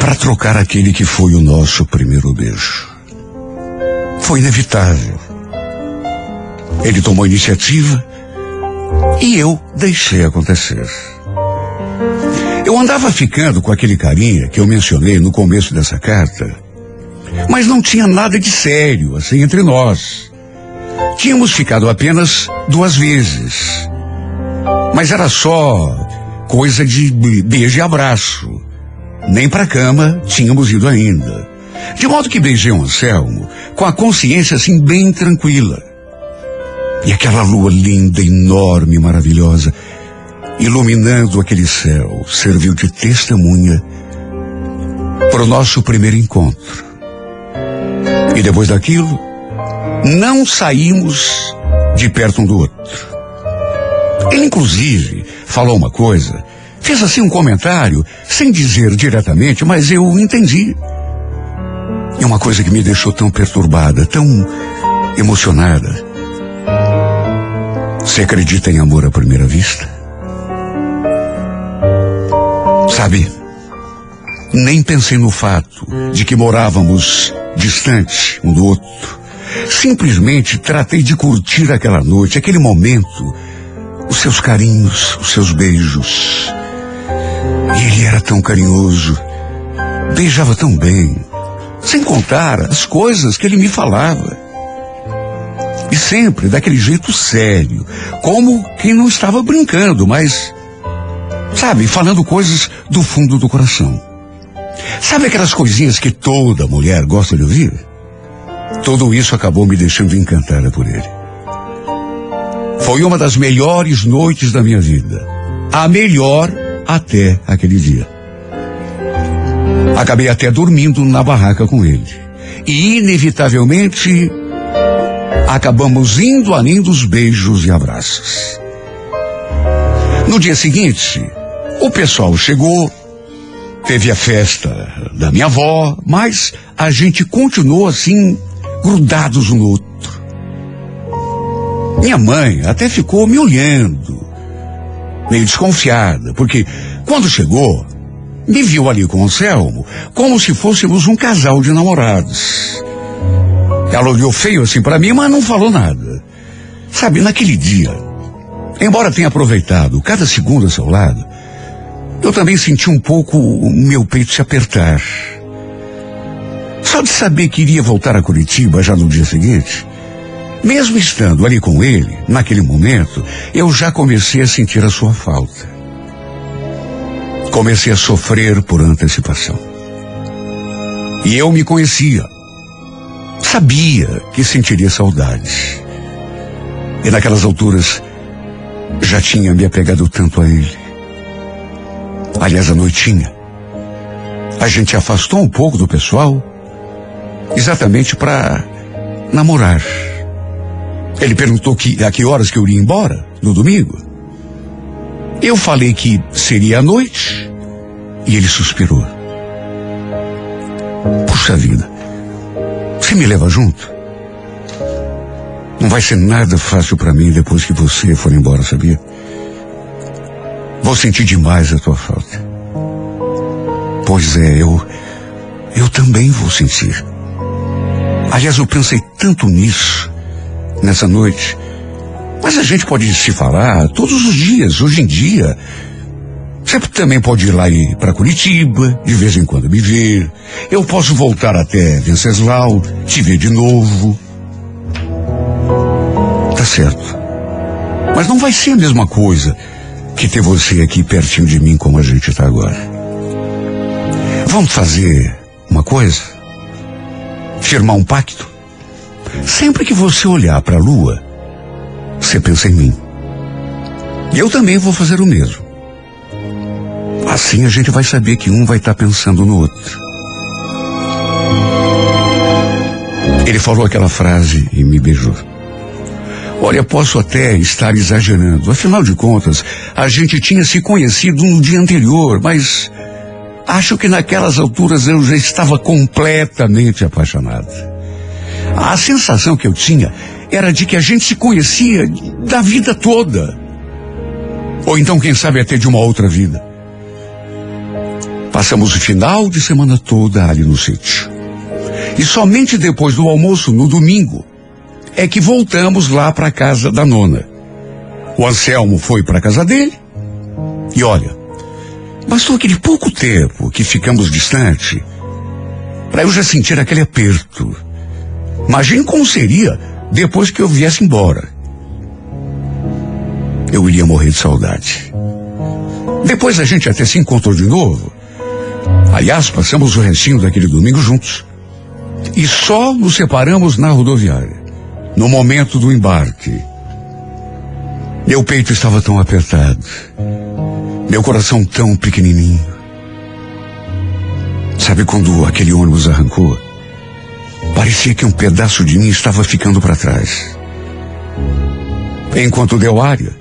para trocar aquele que foi o nosso primeiro beijo. Foi inevitável. Ele tomou iniciativa e eu deixei acontecer. Eu andava ficando com aquele carinha que eu mencionei no começo dessa carta, mas não tinha nada de sério assim entre nós. Tínhamos ficado apenas duas vezes. Mas era só coisa de be- beijo e abraço. Nem pra cama tínhamos ido ainda. De modo que beijei o Anselmo com a consciência assim bem tranquila. E aquela lua linda, enorme, maravilhosa, iluminando aquele céu, serviu de testemunha para o nosso primeiro encontro. E depois daquilo, não saímos de perto um do outro. Ele, inclusive, falou uma coisa, fez assim um comentário, sem dizer diretamente, mas eu entendi. E uma coisa que me deixou tão perturbada, tão emocionada. Você acredita em amor à primeira vista? Sabe, nem pensei no fato de que morávamos distante um do outro. Simplesmente tratei de curtir aquela noite, aquele momento, os seus carinhos, os seus beijos. E ele era tão carinhoso, beijava tão bem, sem contar as coisas que ele me falava. E sempre daquele jeito sério, como quem não estava brincando, mas, sabe, falando coisas do fundo do coração. Sabe aquelas coisinhas que toda mulher gosta de ouvir? Tudo isso acabou me deixando encantada por ele. Foi uma das melhores noites da minha vida. A melhor até aquele dia. Acabei até dormindo na barraca com ele. E, inevitavelmente, acabamos indo além dos beijos e abraços. No dia seguinte, o pessoal chegou, teve a festa da minha avó, mas a gente continuou assim, grudados um no outro. Minha mãe até ficou me olhando, meio desconfiada, porque quando chegou, me viu ali com o Anselmo, como se fôssemos um casal de namorados. Ela olhou feio assim para mim, mas não falou nada. Sabe, naquele dia, embora tenha aproveitado cada segundo ao seu lado, eu também senti um pouco o meu peito se apertar. Só de saber que iria voltar a Curitiba já no dia seguinte, mesmo estando ali com ele, naquele momento, eu já comecei a sentir a sua falta. Comecei a sofrer por antecipação. E eu me conhecia. Sabia que sentiria saudade. E naquelas alturas, já tinha me apegado tanto a ele. Aliás, a noitinha. A gente afastou um pouco do pessoal, exatamente para namorar. Ele perguntou que, a que horas que eu iria embora, no domingo. Eu falei que seria à noite, e ele suspirou. Puxa vida, você me leva junto? Não vai ser nada fácil para mim depois que você for embora, sabia? Vou sentir demais a tua falta. Pois é, eu. Eu também vou sentir. Aliás, eu pensei tanto nisso nessa noite. Mas a gente pode se falar todos os dias, hoje em dia. Você também pode ir lá para Curitiba, de vez em quando me ver. Eu posso voltar até Venceslau, te ver de novo. Tá certo. Mas não vai ser a mesma coisa que ter você aqui pertinho de mim como a gente está agora. Vamos fazer uma coisa? Firmar um pacto? Sempre que você olhar para a lua, você pensa em mim. E eu também vou fazer o mesmo. Assim a gente vai saber que um vai estar pensando no outro. Ele falou aquela frase e me beijou. Olha, posso até estar exagerando. Afinal de contas, a gente tinha se conhecido no dia anterior, mas acho que naquelas alturas eu já estava completamente apaixonado. A sensação que eu tinha era de que a gente se conhecia da vida toda. Ou então, quem sabe, até de uma outra vida. Passamos o final de semana toda ali no sítio. E somente depois do almoço, no domingo, é que voltamos lá para a casa da nona. O Anselmo foi para a casa dele. E olha, bastou aquele pouco tempo que ficamos distante para eu já sentir aquele aperto. Imagine como seria depois que eu viesse embora. Eu iria morrer de saudade. Depois a gente até se encontrou de novo. Aliás, passamos o restinho daquele domingo juntos. E só nos separamos na rodoviária, no momento do embarque. Meu peito estava tão apertado, meu coração tão pequenininho. Sabe quando aquele ônibus arrancou? Parecia que um pedaço de mim estava ficando para trás. Enquanto deu área,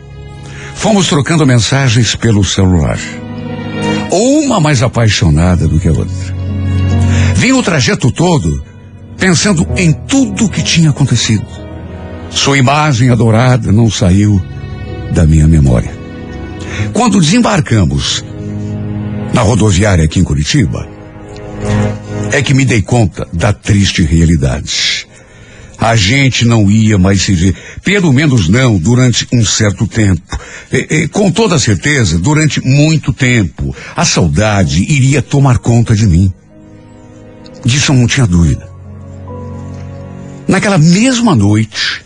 fomos trocando mensagens pelo celular. Uma mais apaixonada do que a outra. Vim o trajeto todo pensando em tudo o que tinha acontecido. Sua imagem adorada não saiu da minha memória. Quando desembarcamos na rodoviária aqui em Curitiba, é que me dei conta da triste realidade. A gente não ia mais se ver, pelo menos não durante um certo tempo. E, e, com toda certeza, durante muito tempo, a saudade iria tomar conta de mim. Disso eu não tinha dúvida. Naquela mesma noite,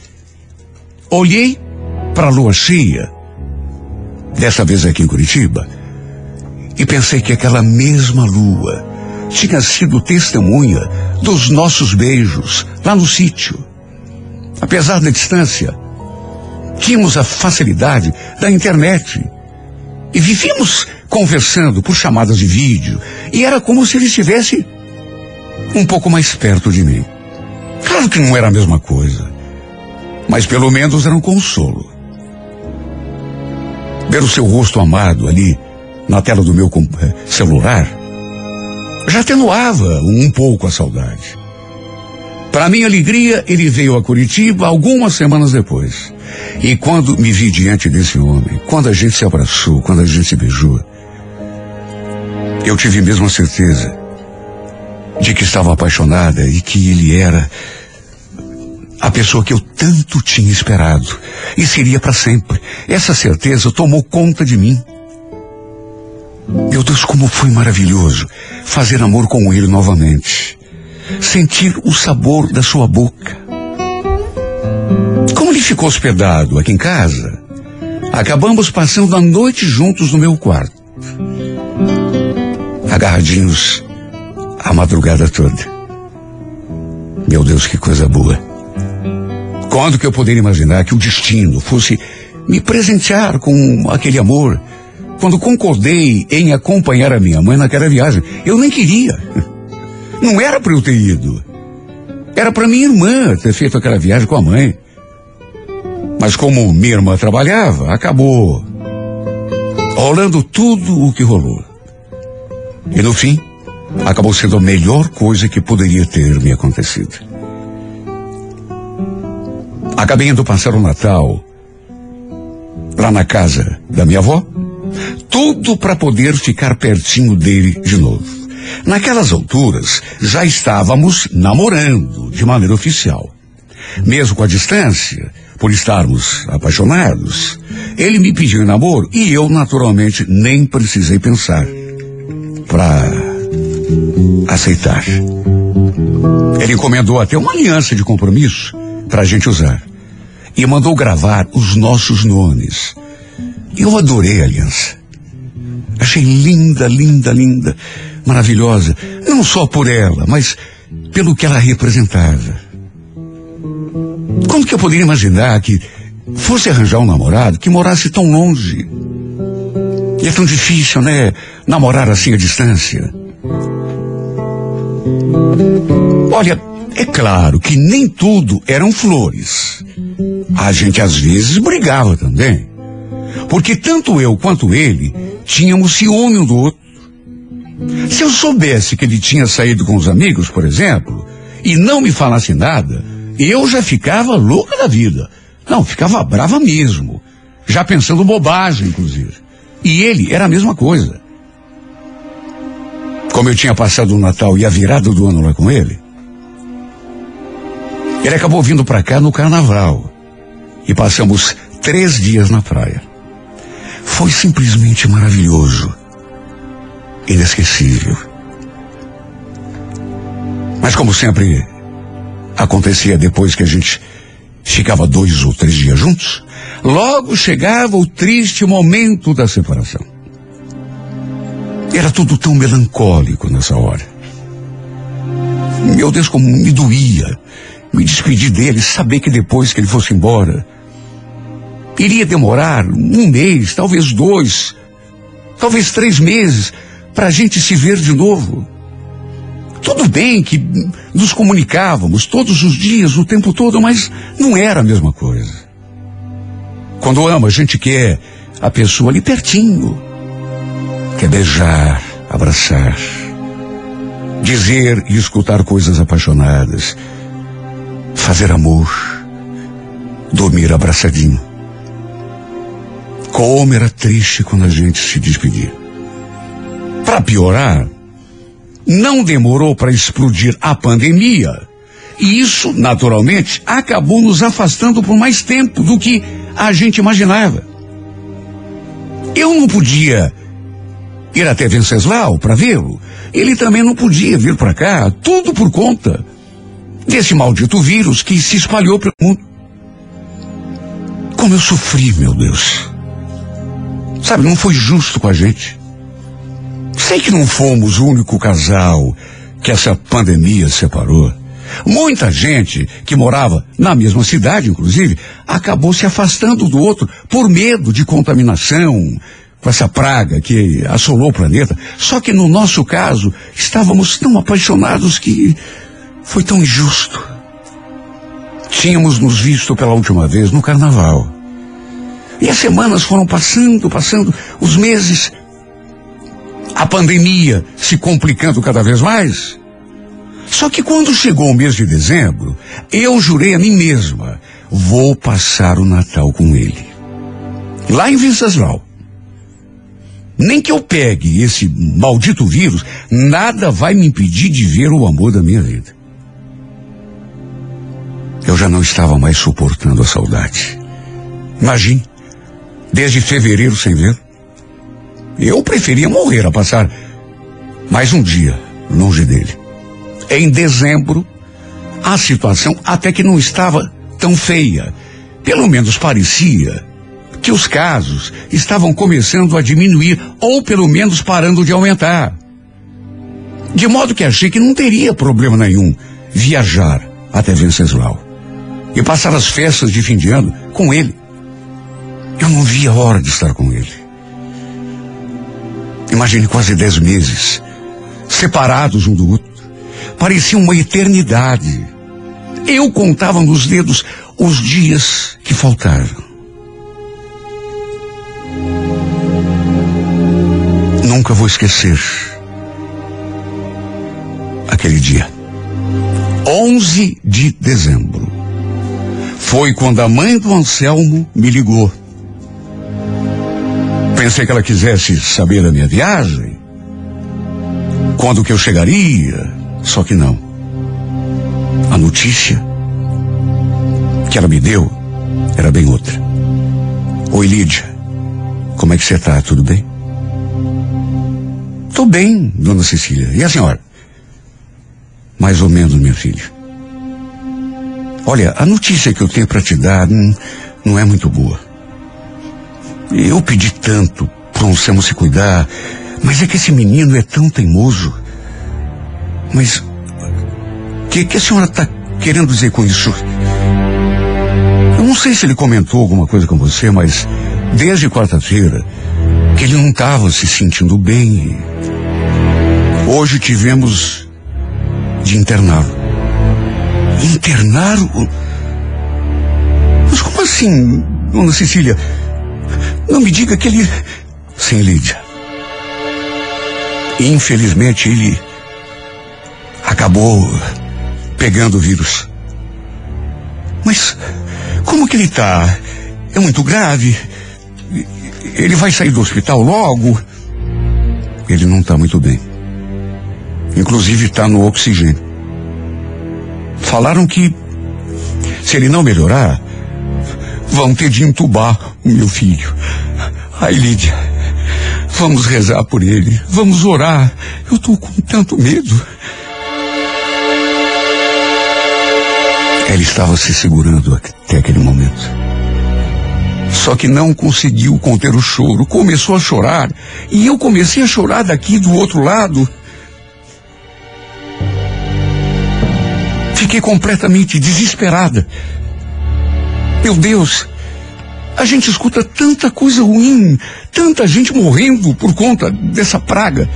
olhei para a lua cheia, dessa vez aqui em Curitiba, e pensei que aquela mesma lua tinha sido testemunha dos nossos beijos lá no sítio. Apesar da distância, tínhamos a facilidade da internet. E vivíamos conversando por chamadas de vídeo. E era como se ele estivesse um pouco mais perto de mim. Claro que não era a mesma coisa, mas pelo menos era um consolo. Ver o seu rosto amado ali na tela do meu eh, celular já atenuava um pouco a saudade. Para minha alegria, ele veio a Curitiba algumas semanas depois. E quando me vi diante desse homem, quando a gente se abraçou, quando a gente se beijou, eu tive mesmo a certeza de que estava apaixonada e que ele era a pessoa que eu tanto tinha esperado. E seria para sempre. Essa certeza tomou conta de mim. Meu Deus, como foi maravilhoso fazer amor com ele novamente. Sentir o sabor da sua boca. Como ele ficou hospedado aqui em casa, acabamos passando a noite juntos no meu quarto. Agarradinhos a madrugada toda. Meu Deus, que coisa boa. Quando que eu poderia imaginar que o destino fosse me presentear com aquele amor? Quando concordei em acompanhar a minha mãe naquela viagem, eu nem queria. Não era para eu ter ido. Era para minha irmã ter feito aquela viagem com a mãe. Mas como minha irmã trabalhava, acabou rolando tudo o que rolou. E no fim, acabou sendo a melhor coisa que poderia ter me acontecido. Acabei indo passar o Natal lá na casa da minha avó, tudo para poder ficar pertinho dele de novo. Naquelas alturas, já estávamos namorando de maneira oficial. Mesmo com a distância, por estarmos apaixonados, ele me pediu em namoro e eu, naturalmente, nem precisei pensar para aceitar. Ele encomendou até uma aliança de compromisso para a gente usar e mandou gravar os nossos nomes. Eu adorei a aliança. Achei linda, linda, linda, maravilhosa, não só por ela, mas pelo que ela representava. Como que eu poderia imaginar que fosse arranjar um namorado que morasse tão longe? E é tão difícil, né? Namorar assim à distância. Olha, é claro que nem tudo eram flores. A gente às vezes brigava também. Porque tanto eu quanto ele tínhamos ciúme um do outro. Se eu soubesse que ele tinha saído com os amigos, por exemplo, e não me falasse nada, eu já ficava louca da vida. Não, ficava brava mesmo. Já pensando bobagem, inclusive. E ele era a mesma coisa. Como eu tinha passado o Natal e a virada do ano lá com ele, ele acabou vindo para cá no carnaval. E passamos três dias na praia. Foi simplesmente maravilhoso. Inesquecível. Mas como sempre acontecia depois que a gente ficava dois ou três dias juntos, logo chegava o triste momento da separação. Era tudo tão melancólico nessa hora. Meu Deus, como me doía me despedir dele, saber que depois que ele fosse embora, iria demorar um mês, talvez dois, talvez três meses, para a gente se ver de novo. Tudo bem que nos comunicávamos todos os dias, o tempo todo, mas não era a mesma coisa. Quando ama, a gente quer a pessoa ali pertinho. Quer beijar, abraçar, dizer e escutar coisas apaixonadas, fazer amor, dormir abraçadinho. Como era triste quando a gente se despedia. Para piorar, não demorou para explodir a pandemia. E isso, naturalmente, acabou nos afastando por mais tempo do que a gente imaginava. Eu não podia ir até Venceslau para vê-lo. Ele também não podia vir para cá, tudo por conta desse maldito vírus que se espalhou pelo mundo. Como eu sofri, meu Deus. Sabe, não foi justo com a gente. Sei que não fomos o único casal que essa pandemia separou. Muita gente que morava na mesma cidade, inclusive, acabou se afastando do outro por medo de contaminação com essa praga que assolou o planeta. Só que no nosso caso, estávamos tão apaixonados que foi tão injusto. Tínhamos nos visto pela última vez no carnaval. E as semanas foram passando, passando, os meses a pandemia se complicando cada vez mais. Só que quando chegou o mês de dezembro, eu jurei a mim mesma, vou passar o Natal com ele. Lá em Venceslau. Nem que eu pegue esse maldito vírus, nada vai me impedir de ver o amor da minha vida. Eu já não estava mais suportando a saudade. Imagine, desde fevereiro sem ver. Eu preferia morrer a passar mais um dia longe dele. Em dezembro, a situação até que não estava tão feia. Pelo menos parecia que os casos estavam começando a diminuir ou pelo menos parando de aumentar. De modo que achei que não teria problema nenhum viajar até Venceslau e passar as festas de fim de ano com ele. Eu não via a hora de estar com ele. Imagine quase dez meses, separados um do outro. Parecia uma eternidade. Eu contava nos dedos os dias que faltaram. Nunca vou esquecer aquele dia. 11 de dezembro. Foi quando a mãe do Anselmo me ligou. Pensei que ela quisesse saber da minha viagem. Quando que eu chegaria. Só que não. A notícia que ela me deu era bem outra. Oi, Lídia. Como é que você tá? Tudo bem? Tô bem, dona Cecília. E a senhora? Mais ou menos, minha filha. Olha, a notícia que eu tenho para te dar não, não é muito boa. Eu pedi tanto para o Anselmo se cuidar, mas é que esse menino é tão teimoso. Mas o que, que a senhora está querendo dizer com isso? Eu não sei se ele comentou alguma coisa com você, mas desde quarta-feira que ele não estava se sentindo bem. Hoje tivemos de interná-lo. Interná-lo? Mas como assim, dona Cecília? Não me diga que ele. Sim, Lídia. Infelizmente ele acabou pegando o vírus. Mas como que ele está? É muito grave? Ele vai sair do hospital logo? Ele não está muito bem. Inclusive está no oxigênio. Falaram que se ele não melhorar, vão ter de entubar o meu filho. Ai, Lídia, vamos rezar por ele. Vamos orar. Eu estou com tanto medo. Ela estava se segurando até aquele momento. Só que não conseguiu conter o choro. Começou a chorar. E eu comecei a chorar daqui do outro lado. Fiquei completamente desesperada. Meu Deus, a gente escuta tanta coisa ruim, tanta gente morrendo por conta dessa praga.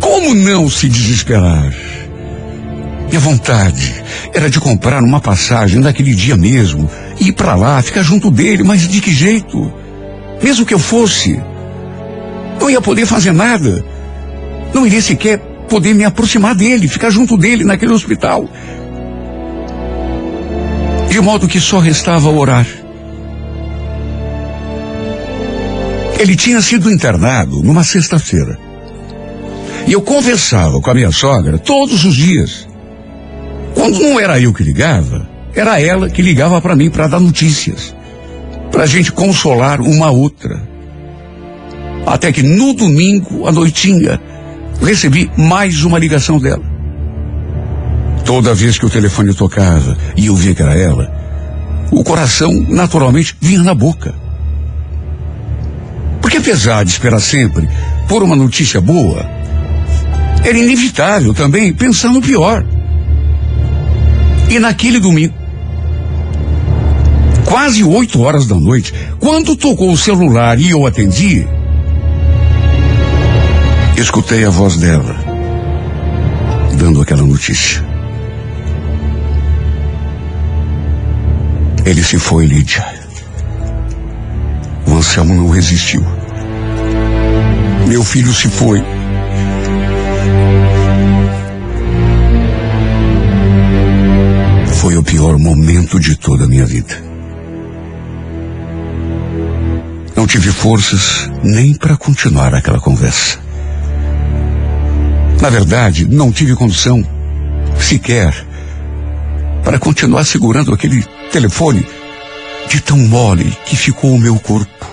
Como não se desesperar? Minha vontade era de comprar uma passagem naquele dia mesmo, ir para lá, ficar junto dele, mas de que jeito? Mesmo que eu fosse, não ia poder fazer nada. Não iria sequer poder me aproximar dele, ficar junto dele naquele hospital. De modo que só restava orar. Ele tinha sido internado numa sexta-feira. E eu conversava com a minha sogra todos os dias. Quando não era eu que ligava, era ela que ligava para mim para dar notícias. Para a gente consolar uma outra. Até que no domingo, à noitinha, recebi mais uma ligação dela. Toda vez que o telefone tocava e eu via que era ela, o coração naturalmente vinha na boca. Porque apesar de esperar sempre por uma notícia boa, era inevitável também pensar no pior. E naquele domingo, quase oito horas da noite, quando tocou o celular e eu atendi, escutei a voz dela, dando aquela notícia. Ele se foi, Lídia. O Anselmo não resistiu. Meu filho se foi. Foi o pior momento de toda a minha vida. Não tive forças nem para continuar aquela conversa. Na verdade, não tive condição sequer para continuar segurando aquele telefone de tão mole que ficou o meu corpo.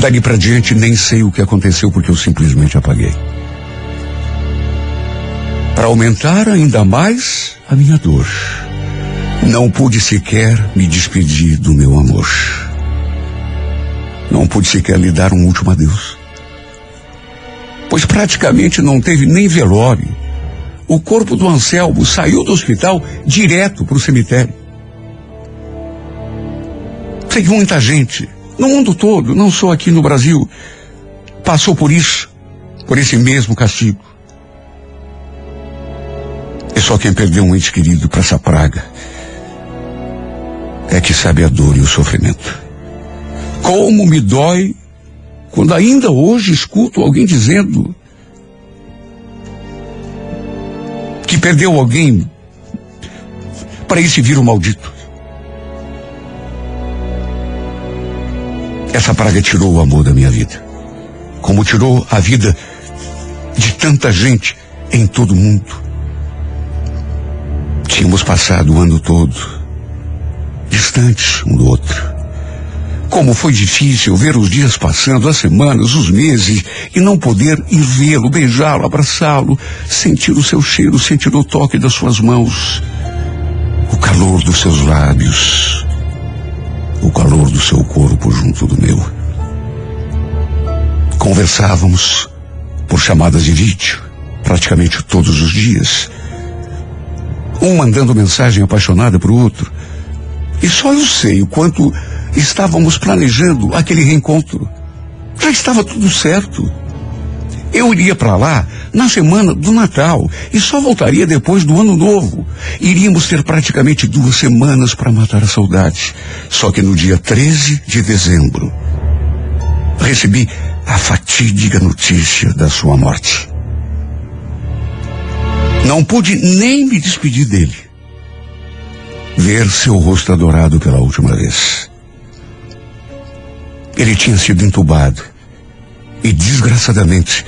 Dali para diante nem sei o que aconteceu porque eu simplesmente apaguei. Para aumentar ainda mais a minha dor, não pude sequer me despedir do meu amor. Não pude sequer lhe dar um último adeus. Pois praticamente não teve nem velório. O corpo do Anselmo saiu do hospital direto para o cemitério. Que muita gente, no mundo todo, não só aqui no Brasil, passou por isso, por esse mesmo castigo. É só quem perdeu um ente querido para essa praga é que sabe a dor e o sofrimento. Como me dói quando ainda hoje escuto alguém dizendo que perdeu alguém para esse vírus maldito. Essa praga tirou o amor da minha vida. Como tirou a vida de tanta gente em todo o mundo. Tínhamos passado o ano todo distantes um do outro. Como foi difícil ver os dias passando, as semanas, os meses, e não poder ir vê-lo, beijá-lo, abraçá-lo, sentir o seu cheiro, sentir o toque das suas mãos, o calor dos seus lábios, o calor do seu corpo junto do meu. Conversávamos por chamadas de vídeo, praticamente todos os dias. Um mandando mensagem apaixonada para o outro. E só eu sei o quanto estávamos planejando aquele reencontro. Já estava tudo certo. Eu iria para lá na semana do Natal e só voltaria depois do Ano Novo. Iríamos ter praticamente duas semanas para matar a saudade. Só que no dia 13 de dezembro, recebi a fatídica notícia da sua morte. Não pude nem me despedir dele. Ver seu rosto adorado pela última vez. Ele tinha sido entubado e, desgraçadamente,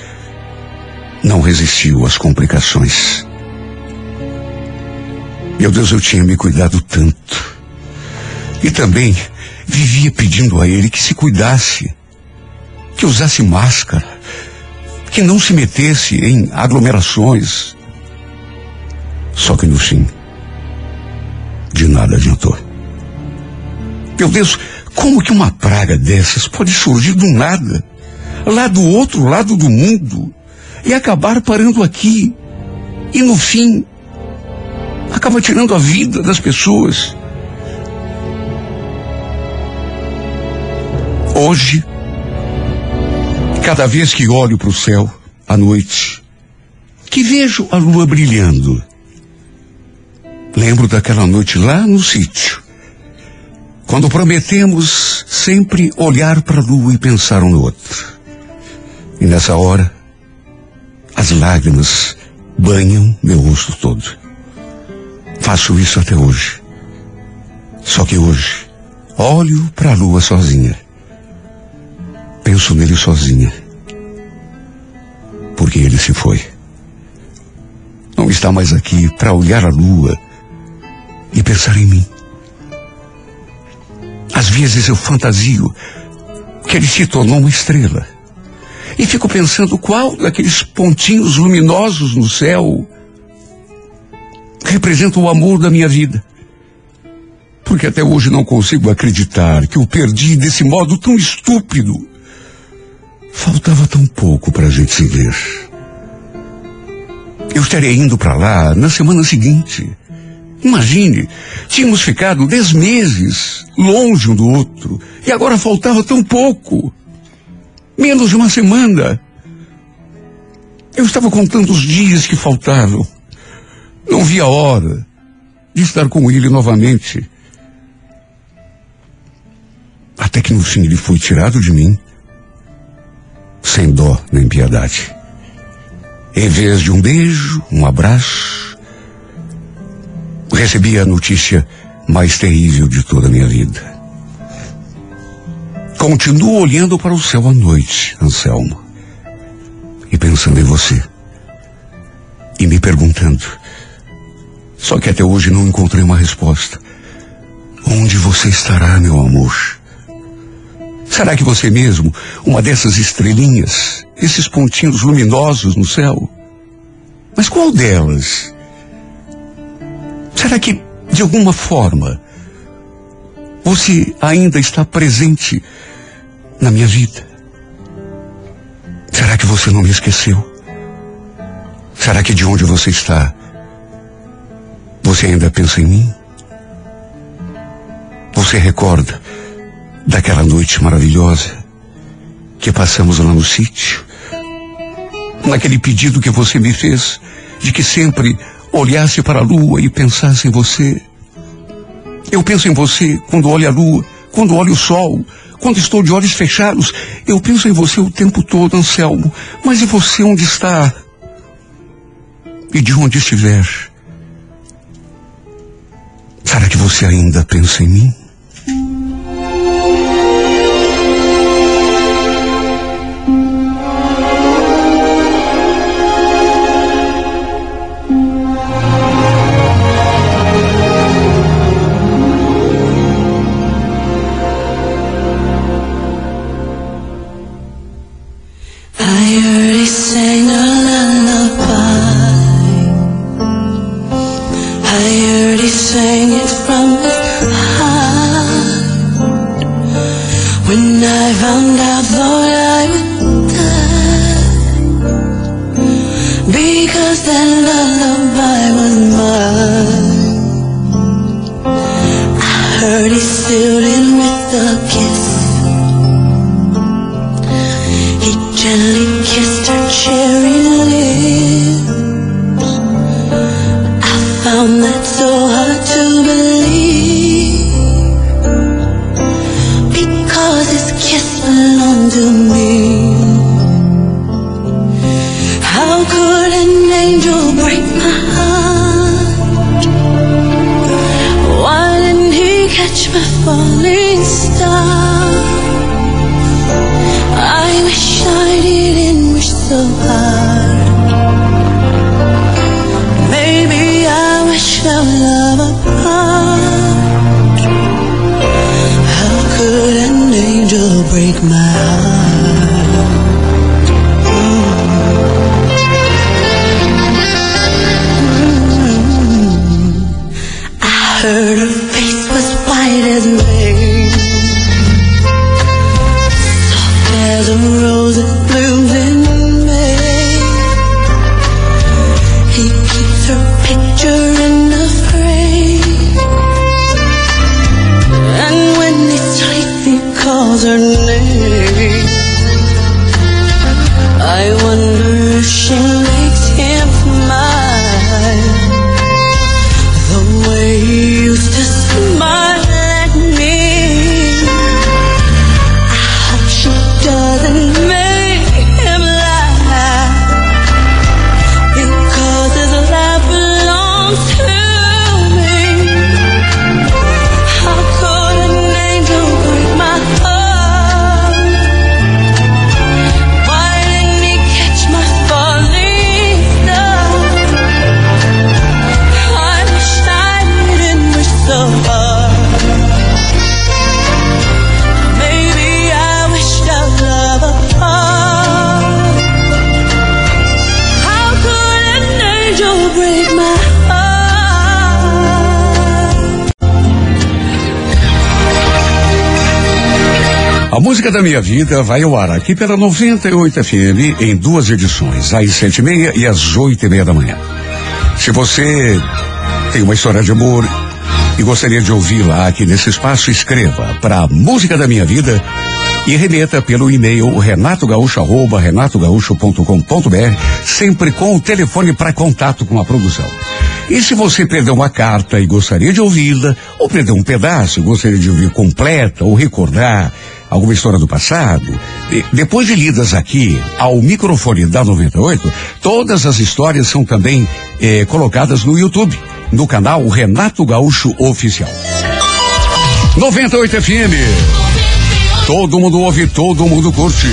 não resistiu às complicações. Meu Deus, eu tinha me cuidado tanto. E também vivia pedindo a ele que se cuidasse, que usasse máscara, que não se metesse em aglomerações. Só que no fim, de nada adiantou. Meu Deus, como que uma praga dessas pode surgir do nada, lá do outro lado do mundo, e acabar parando aqui, e no fim, acaba tirando a vida das pessoas? Hoje, cada vez que olho para o céu, à noite, que vejo a lua brilhando, lembro daquela noite lá no sítio, quando prometemos sempre olhar para a lua e pensar um no outro. E nessa hora, as lágrimas banham meu rosto todo. Faço isso até hoje. Só que hoje, olho para a lua sozinha. Penso nele sozinha. Porque ele se foi. Não está mais aqui para olhar a lua e pensar em mim. Às vezes eu fantasio que ele se tornou uma estrela. E fico pensando qual daqueles pontinhos luminosos no céu representa o amor da minha vida. Porque até hoje não consigo acreditar que o perdi desse modo tão estúpido. Faltava tão pouco para a gente se ver. Eu estaria indo para lá na semana seguinte. Imagine, tínhamos ficado dez meses longe um do outro e agora faltava tão pouco. Menos de uma semana. Eu estava contando os dias que faltavam. Não via a hora de estar com ele novamente. Até que no fim ele foi tirado de mim, sem dó nem piedade. Em vez de um beijo, um abraço, recebi a notícia mais terrível de toda a minha vida. Continuo olhando para o céu à noite, Anselmo, e pensando em você. E me perguntando Só que até hoje não encontrei uma resposta. Onde você estará, meu amor? Será que você mesmo, uma dessas estrelinhas, esses pontinhos luminosos no céu? Mas qual delas? Será que, de alguma forma, você ainda está presente na minha vida? Será que você não me esqueceu? Será que de onde você está, você ainda pensa em mim? Você recorda daquela noite maravilhosa que passamos lá no sítio? Naquele pedido que você me fez de que sempre olhasse para a lua e pensasse em você? Eu penso em você quando olho a lua, quando olho o sol, quando estou de olhos fechados. Eu penso em você o tempo todo, Anselmo. Mas e você onde está? E de onde estiver? Será que você ainda pensa em mim? Angel break my heart? Música da minha vida vai ao ar aqui pela 98 FM em duas edições, às sete e meia e às oito e meia da manhã. Se você tem uma história de amor e gostaria de ouvi-la aqui nesse espaço, escreva para Música da Minha Vida e remeta pelo e-mail renatogaúcho arroba renatogaúcho.com.br, sempre com o telefone para contato com a produção. E se você perdeu uma carta e gostaria de ouvi-la, ou perdeu um pedaço gostaria de ouvir completa, ou recordar alguma história do passado, e depois de lidas aqui ao microfone da 98, todas as histórias são também eh, colocadas no YouTube, no canal Renato Gaúcho Oficial. 98 FM. Todo mundo ouve, todo mundo curte.